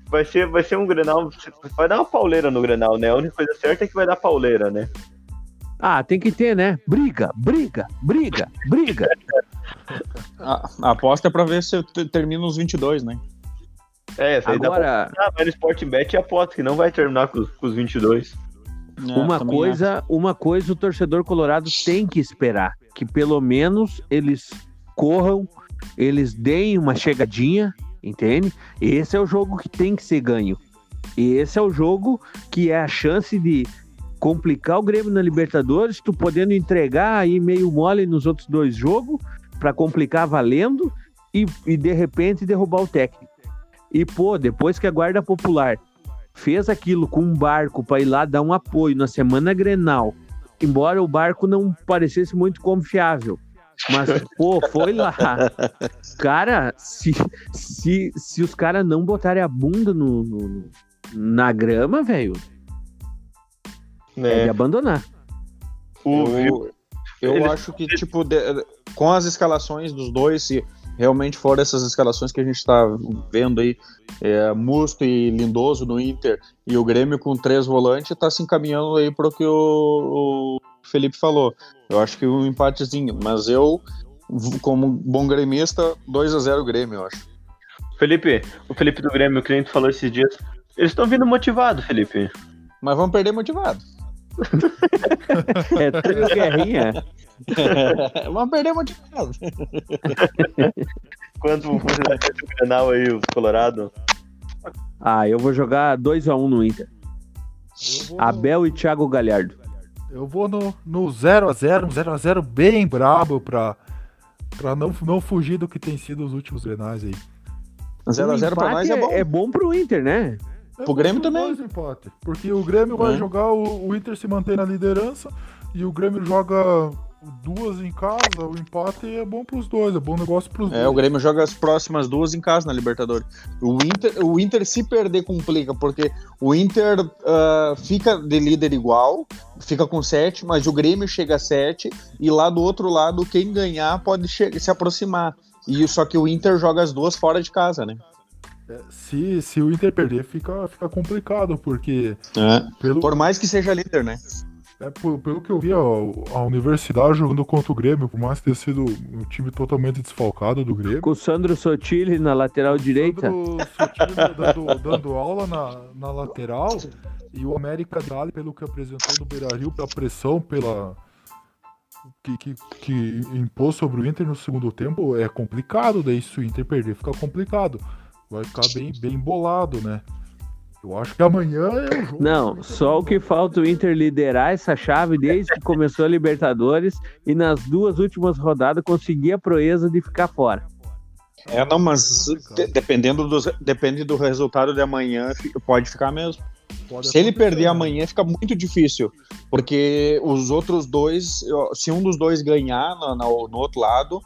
Vai ser, vai ser um Grenal. Vai dar uma pauleira no Grenal, né? A única coisa certa é que vai dar pauleira, né? Ah, tem que ter, né? Briga, briga, briga, briga. A, a aposta é pra ver se te- termina os 22, né? É, essa aí dá pra Agora, Ah, vai no Sportbet e aposta que não vai terminar com, os- com os 22. É, uma coisa, uma coisa o torcedor colorado tem que esperar, que pelo menos eles corram, eles deem uma chegadinha, entende? Esse é o jogo que tem que ser ganho. E esse é o jogo que é a chance de complicar o Grêmio na Libertadores, tu podendo entregar aí meio mole nos outros dois jogos para complicar valendo e, e de repente derrubar o técnico. E pô, depois que a Guarda Popular fez aquilo com um barco para ir lá dar um apoio na semana Grenal, embora o barco não parecesse muito confiável. Mas, pô, foi lá. Cara, se, se, se os caras não botarem a bunda no, no- na grama, velho, é de Né? abandonar. O, Eu, eu Eles- acho que, tipo, de- com as escalações dos dois, se realmente for essas escalações que a gente tá vendo aí, é, Musto e Lindoso no Inter, e o Grêmio com três volantes, tá se encaminhando aí pro que o, o Felipe falou. Eu acho que um empatezinho, mas eu, como bom gremista, 2 a 0 Grêmio, eu acho. Felipe, o Felipe do Grêmio, o cliente falou esses dias. Eles estão vindo motivados, Felipe. Mas vamos perder motivado. É três guerrinha. vamos perder motivado. Quanto você vai ter o Grenal aí, o Colorado? Ah, eu vou jogar 2x1 no Inter. Vou, Abel e Thiago Galhardo. Eu vou no, no 0x0, um 0x0 bem brabo pra, pra não, não fugir do que tem sido os últimos Grenais aí. 0 a 0 pra nós é bom. É bom pro Inter, né? É Pro Grêmio também. dois empate. Porque o Grêmio vai É. jogar, o, o Inter se mantém na liderança e o Grêmio joga duas em casa, o empate é bom pros dois, é bom negócio pros É, o dois. Grêmio joga as próximas duas em casa na Libertadores. O Inter, o Inter se perder complica, porque o Inter ah, fica de líder igual, fica com sete, mas o Grêmio chega a sete, e lá do outro lado, quem ganhar pode se aproximar. E só que o Inter joga as duas fora de casa, né? É, Se, se o Inter perder, fica, fica complicado, porque pelo, Por mais que seja líder, né? É, por- pelo que eu vi, ó, a Universidade jogando contra o Grêmio, por mais ter sido um time totalmente desfalcado do Grêmio. Com o Sandro Sotile na lateral direita. Sandro Sotile dando, dando aula na, na lateral e o América Dali, pelo que apresentou no Beira-Rio, pela pressão, pela que, que, que impôs sobre o Inter no segundo tempo, é complicado, daí se o Inter perder fica complicado. Vai ficar bem, bem embolado, né? Eu acho que amanhã é o jogo. Não, só o que falta o Inter liderar essa chave desde que começou a Libertadores e nas duas últimas rodadas conseguir a proeza de ficar fora. É, não, mas de- dependendo dos, depende do resultado de amanhã, pode ficar mesmo. Pode Se ele perder né? amanhã, fica muito difícil. Porque os outros dois, se um dos dois ganhar no, no- no outro lado,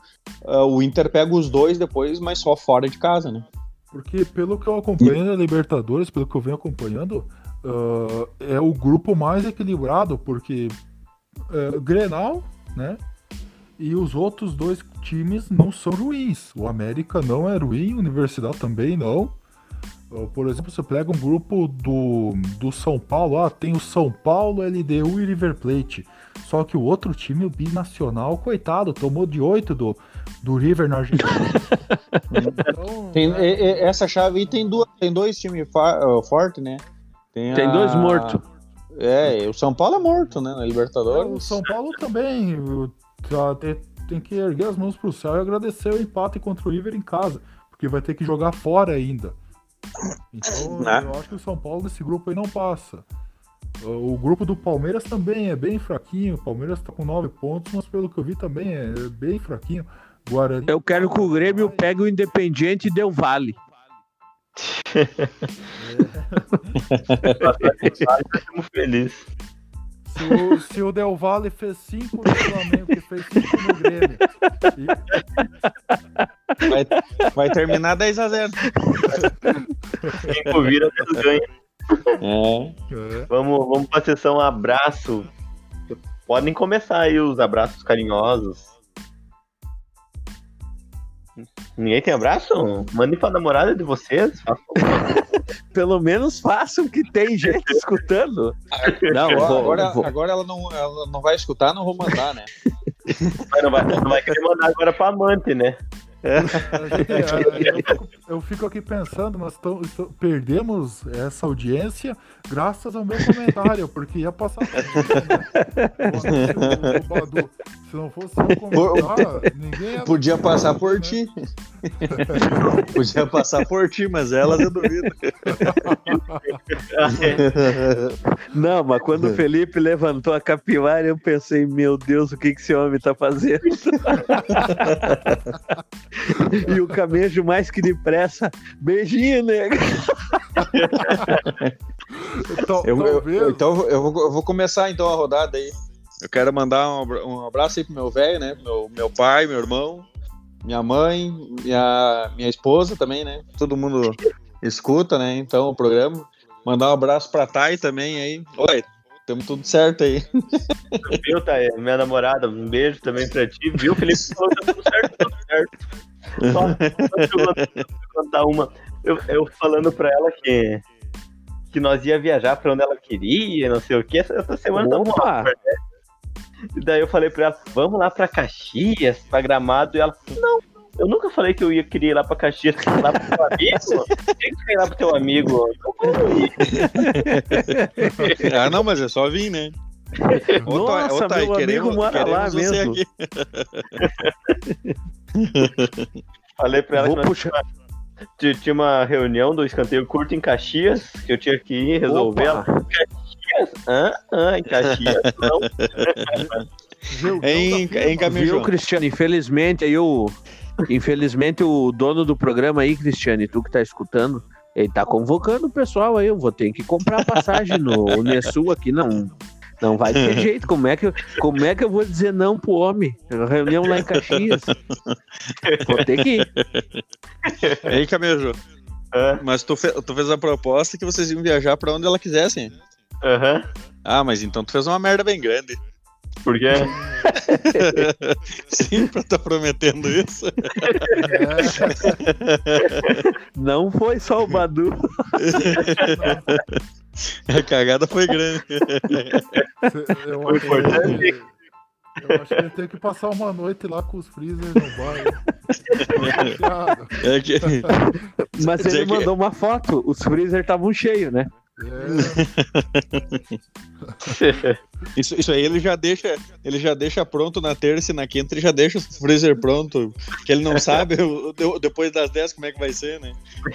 ah, o Inter pega os dois depois, mas só fora de casa, né? Porque pelo que eu acompanho na Libertadores, pelo que eu venho acompanhando, ah, é o grupo mais equilibrado, porque é, Grenal, né? E os outros dois times não são ruins. O América não é ruim, Universidade também não. Ah, Por exemplo, você pega um grupo do, do São Paulo, ah, tem o São Paulo, LDU e River Plate. Só que o outro time, o Binacional, coitado, tomou de 8 do, do River na Argentina. Então, Tem, é, e- e- essa chave aí tem, duas, tem dois times fortes, né? Tem a- dois mortos. É, o São Paulo é morto, né? Na É, o Libertadores. São Paulo também tá- tem, tem que erguer as mãos pro céu e agradecer o empate contra o River em casa, porque vai ter que jogar fora ainda. Então Né? eu acho que o São Paulo nesse grupo aí não passa. O grupo do Palmeiras também é bem fraquinho. O Palmeiras tá com nove pontos, mas pelo que eu vi também é bem fraquinho. Guarani. Eu quero que o Grêmio pegue o Independiente e Del Vale. Estamos felizes. Se o, se o Del Valle fez cinco no Flamengo, que fez cinco no Grêmio. E- Vai, vai terminar 10x0. Quem for vira, Deus ganha. É. Vamos, vamos pra sessão abraço. Podem começar aí os abraços carinhosos. Ninguém tem abraço? Mandem pra namorada de vocês. Pelo menos façam que tem gente escutando. Não, Agora, vou- agora, vou- agora ela, não, ela não vai escutar, não vou mandar, né? Mas não vai, não vai querer mandar agora pra amante, né? É, eu, fico, eu fico aqui pensando, nós tão- perdemos essa audiência graças ao meu comentário, porque ia passar. por né? O- o Badu, Se não fosse eu comentar, ninguém ia. Podia passar por né? ti. Podia passar por ti, mas elas eu duvido. Não, mas quando o Felipe levantou a capivara, eu pensei, meu Deus, o que, que esse homem tá fazendo? e o camejo mais que depressa, beijinho, nega. Tal- Eu, eu- então eu vou, eu vou começar então a rodada aí. Eu quero mandar um, um abraço aí pro meu velho, né? Meu, meu pai, meu irmão, minha mãe, minha, minha esposa também, né? Todo mundo escuta, né? Então o programa. Mandar um abraço pra Thay também aí. Oi, tamo tudo certo aí. Viu, tá? Minha namorada, um beijo também pra ti. Viu, Felipe? Falou, tá tudo certo, tudo certo. Só, só eu contar- uma. Eu, eu falando pra ela que, que nós ia viajar pra onde ela queria, não sei o que. Essa, essa semana tava Opa! uma né? E daí eu falei pra ela, vamos lá pra Caxias, pra Gramado. E ela, não, eu nunca falei que eu ia querer ir lá pra Caxias, lá pro teu amigo. Tem que ir lá pro teu amigo. Ah, não, mas é só vir, né? Nossa, ô, Thay, meu amigo queremos- mora lá mesmo. aqui. Falei pra ela Vou que puxar. Ti- Tinha uma reunião do escanteio curto em Caxias, que eu tinha que ir resolver. Ela, Opa. Caxias? Ah, ah, em Caxias, não. Gildão Em. Viu, Cristiano? Infelizmente, aí o. Infelizmente, o dono do programa aí, Cristiane, tu que tá escutando, Ele tá convocando o pessoal aí, eu vou ter que comprar passagem no Nessu aqui, não. Não vai ter jeito. Como é, que eu, como é que eu vou dizer não pro homem? Reunião lá em Caxias. Vou ter que ir. Ei, Camejo, Hã? mas tu, fe- tu fez a proposta que vocês iam viajar pra onde ela quisessem. Aham. Ah, mas então tu fez uma merda bem grande. Por quê? Sim, pra tá prometendo isso. Não foi só o Badu. A cagada foi grande. Eu Foi acho, importante. que, eu acho que ele tem que passar uma noite lá com os freezers no bar. É que, Mas ele que- mandou uma foto, os freezer estavam cheios, né? É, isso, isso aí ele já deixa, ele já deixa pronto na terça e na quinta, ele já deixa o freezer pronto, que ele não sabe depois das 10 como é que vai ser, né?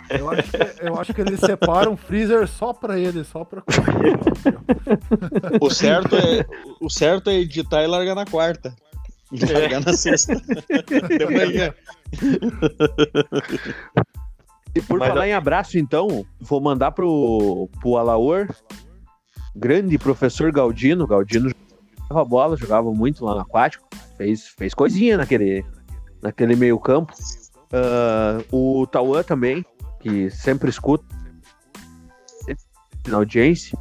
eu, acho que, eu acho que eles separam um freezer só pra ele, só pra O certo é, o certo é editar e largar na quarta. E largar na sexta. De manhã. E por Mas falar em abraço, então, vou mandar pro, pro Alaor, grande professor Galdino. Galdino jogava bola, jogava muito lá no aquático, fez, fez coisinha naquele, naquele meio campo. Ah, o Tauan também, que sempre escuta na audiência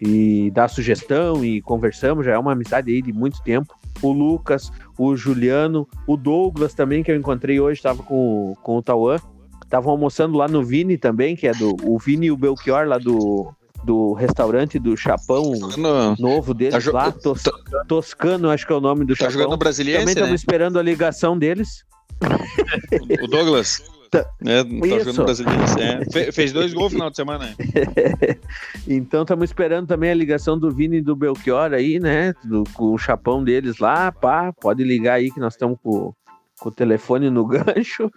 e dá sugestão e conversamos, já é uma amizade aí de muito tempo. O Lucas, o Juliano, o Douglas também, que eu encontrei hoje, estava com, com o Tauan. Estavam almoçando lá no Vini também, que é do o Vini e o Belchior lá do, do restaurante do Chapão No- novo deles Tá lá, Tos- Toscano, acho que é o nome do tá Chapão. jogando Também brasiliense, estamos né? esperando a ligação deles. O Douglas. Tá- É, tá jogando brasiliense. É. Fe- fez dois gols no final de semana. né? Então estamos esperando também a ligação do Vini e do Belchior aí, né? Do, com o chapão deles lá, pá, pode ligar aí que nós estamos com, com o telefone no gancho.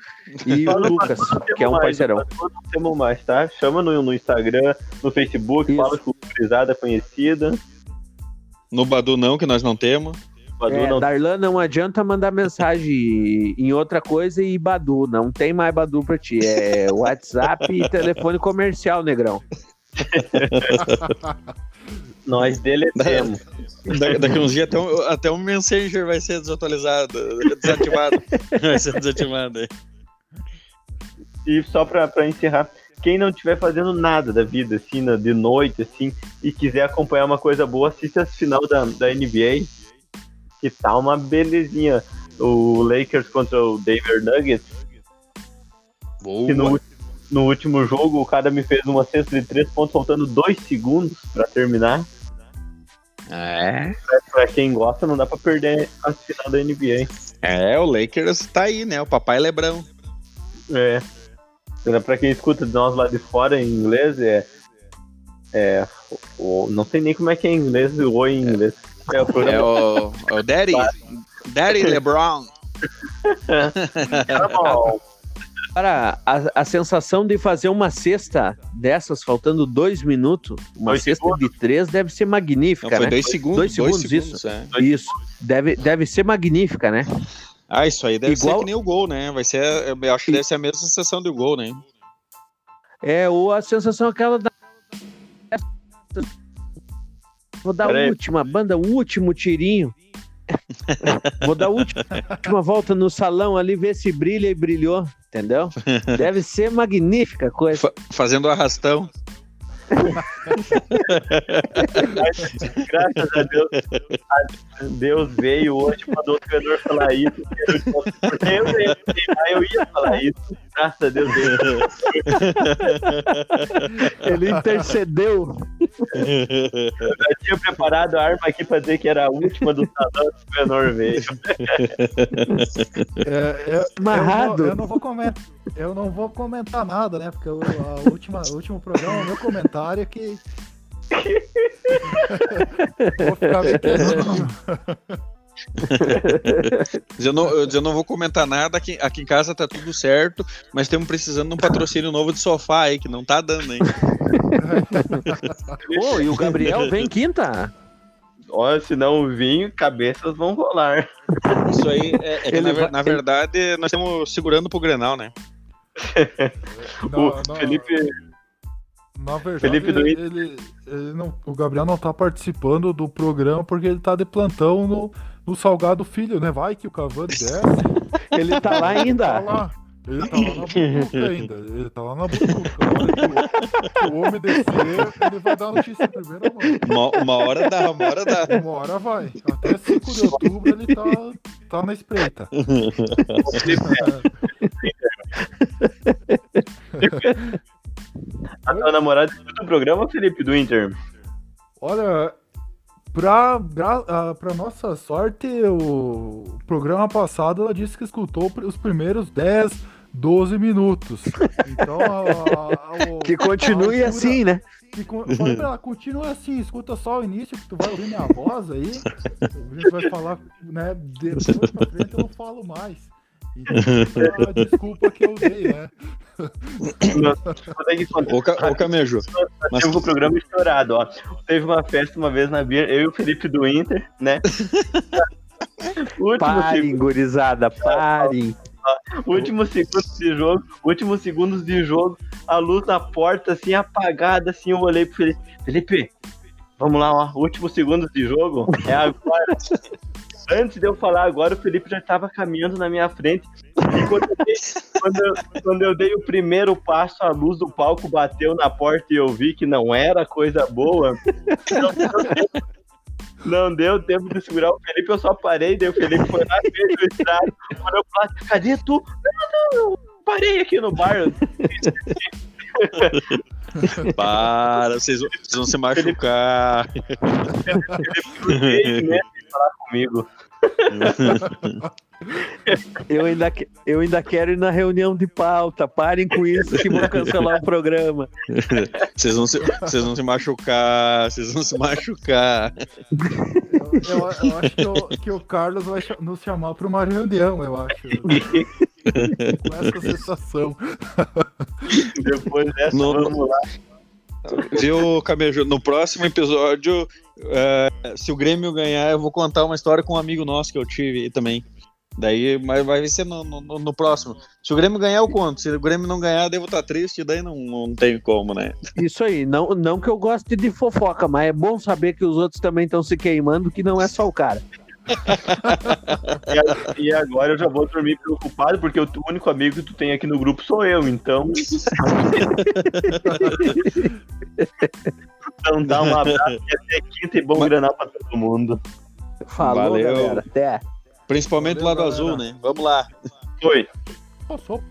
E o Lucas, que é um mais, parceirão. Não temos mais, tá? Chama no, no Instagram, no Facebook, Isso. fala com Frisada conhecida. No Badu não, que nós não temos. Badu É, não Darlan, não adianta mandar mensagem em outra coisa e Badu. Não tem mais Badu pra ti. É WhatsApp e telefone comercial, negrão. Nós deletemos. Da- daqui uns dias até um, até um Messenger vai ser desatualizado, desativado. Vai ser desativado. aí. E só pra, pra encerrar, quem não estiver fazendo nada da vida, assim, de noite, assim, e quiser acompanhar uma coisa boa, assista esse final da, da NBA, que tá uma belezinha. O Lakers contra o Denver Nuggets, que no, Boa. No último jogo o cara me fez uma cesta de três pontos, faltando dois segundos pra terminar. É. Pra quem gosta, não dá pra perder a final da NBA. É, o Lakers tá aí, né? O papai Lebrão. É. Pra quem escuta de nós lá de fora em inglês, é. É. O, não sei nem como é que é em inglês o oi em inglês. É o É programa o, é o Daddy. Daddy LeBron. normal. Cara, a, a sensação de fazer uma cesta dessas, faltando dois minutos, uma Dois cesta segundos. de três deve ser Não, magnífica, foi né? dois segundos. Dois segundos, isso. é. Isso. Deve, deve ser magnífica, né? Ah, isso aí deve Igual- ser que nem o gol, né? Vai ser, eu acho que deve ser a mesma sensação do gol, né? É, ou a sensação aquela da. Vou dar a última banda, o último tirinho. Vou dar a última, última volta no salão ali, ver se brilha e brilhou, entendeu? Deve ser magnífica a coisa. Fa- fazendo arrastão. Graças a Deus. a Deus veio hoje mandou o treinador falar isso. Porque eu ia, eu ia falar isso. Graças a Deus. Ele intercedeu. Eu já tinha preparado a arma aqui pra dizer que era a última do salão que o treinador veio. É, é, Amarrado. Eu, não- eu não vou comentar, eu não vou comentar nada, né? Porque o, a última, o último programa, o meu comentário é que. vou ficar. Mas Eu não, eu, eu não vou comentar nada, aqui, aqui em casa tá tudo certo, mas estamos precisando de um patrocínio novo de sofá aí, que não tá dando, hein? Ô, e o Gabriel vem quinta. Olha, se não vir, cabeças vão rolar. Isso aí, é, é que na, vai- na verdade nós estamos segurando pro Grenal, né? Não, o não, Felipe, Na verdade, Felipe ele, ele- ele não, o Gabriel não tá participando do programa porque ele tá de plantão no, no Salgado Filho, né? Vai que o Cavani desce. Ele tá lá Tá ainda. lá. Ele tá lá na butuca ainda. Ele tá lá na butuca. A hora que o, o homem descer, ele vai dar a notícia em primeira mão. Uma, uma hora dá, uma hora dá. Uma hora vai. Até 5 de outubro ele tá, tá na espreita. A tua namorada escuta o programa, Felipe, do Inter? Olha, pra, ah, pra nossa sorte, o programa passado ela disse que escutou os primeiros 10, 12 minutos. Então, a- a- o- Que continue a assim, né? que ela, continua assim, escuta só o início, que tu vai ouvir minha voz aí. A gente vai falar, né? Depois pra frente eu não falo mais. Então, é a desculpa que eu dei, né? Ô, Ca- ô Camejo, mas Teve o programa estourado, ó. Teve uma festa uma vez na Bia, eu e o Felipe do Inter, né? último, Parem, segundo, gurizada, parem. último segundo de jogo, últimos segundos de jogo, a luz na porta, assim, apagada, assim, eu olhei pro Felipe. Felipe, vamos lá, ó. Últimos segundos de jogo é agora. Antes de eu falar agora, o Felipe já estava caminhando na minha frente. E quando eu, dei, quando eu- quando eu dei o primeiro passo, a luz do palco bateu na porta e eu vi que não era coisa boa. Não deu tempo, não deu tempo de segurar o Felipe, eu só parei, daí o Felipe foi lá, fez o estrago. Quando eu falei, cadê tu? Não, não, parei aqui no bar. para, vocês, vão- vocês vão se machucar. Felipe né, falar comigo. Eu ainda, eu ainda quero ir na reunião de pauta. Parem com isso que vão cancelar o programa. Vocês vão, se, vocês vão se machucar, vocês vão se machucar. Eu, eu- eu acho que o, que o Carlos vai nos chamar para uma reunião, eu acho. Com essa sensação. Depois dessa, No- vamos lá. Viu, Camejo? No próximo episódio, é, se o Grêmio ganhar, eu vou contar uma história com um amigo nosso que eu tive também. Daí, mas vai ser no, no, no próximo. Se o Grêmio ganhar, eu conto. Se o Grêmio não ganhar, daí eu vou estar triste, daí não, não tem como, né? Isso aí, não, não que eu goste de fofoca, mas é bom saber que os outros também estão se queimando, que não é só o cara. E agora eu já vou dormir preocupado, porque o único amigo que tu tem aqui no grupo sou eu, então. então dá um abraço e até quinta e bom granal pra todo mundo. Falou, Valeu. galera. Até. Principalmente Valeu, lá do galera. azul, né? Vamos lá. Foi. Passou.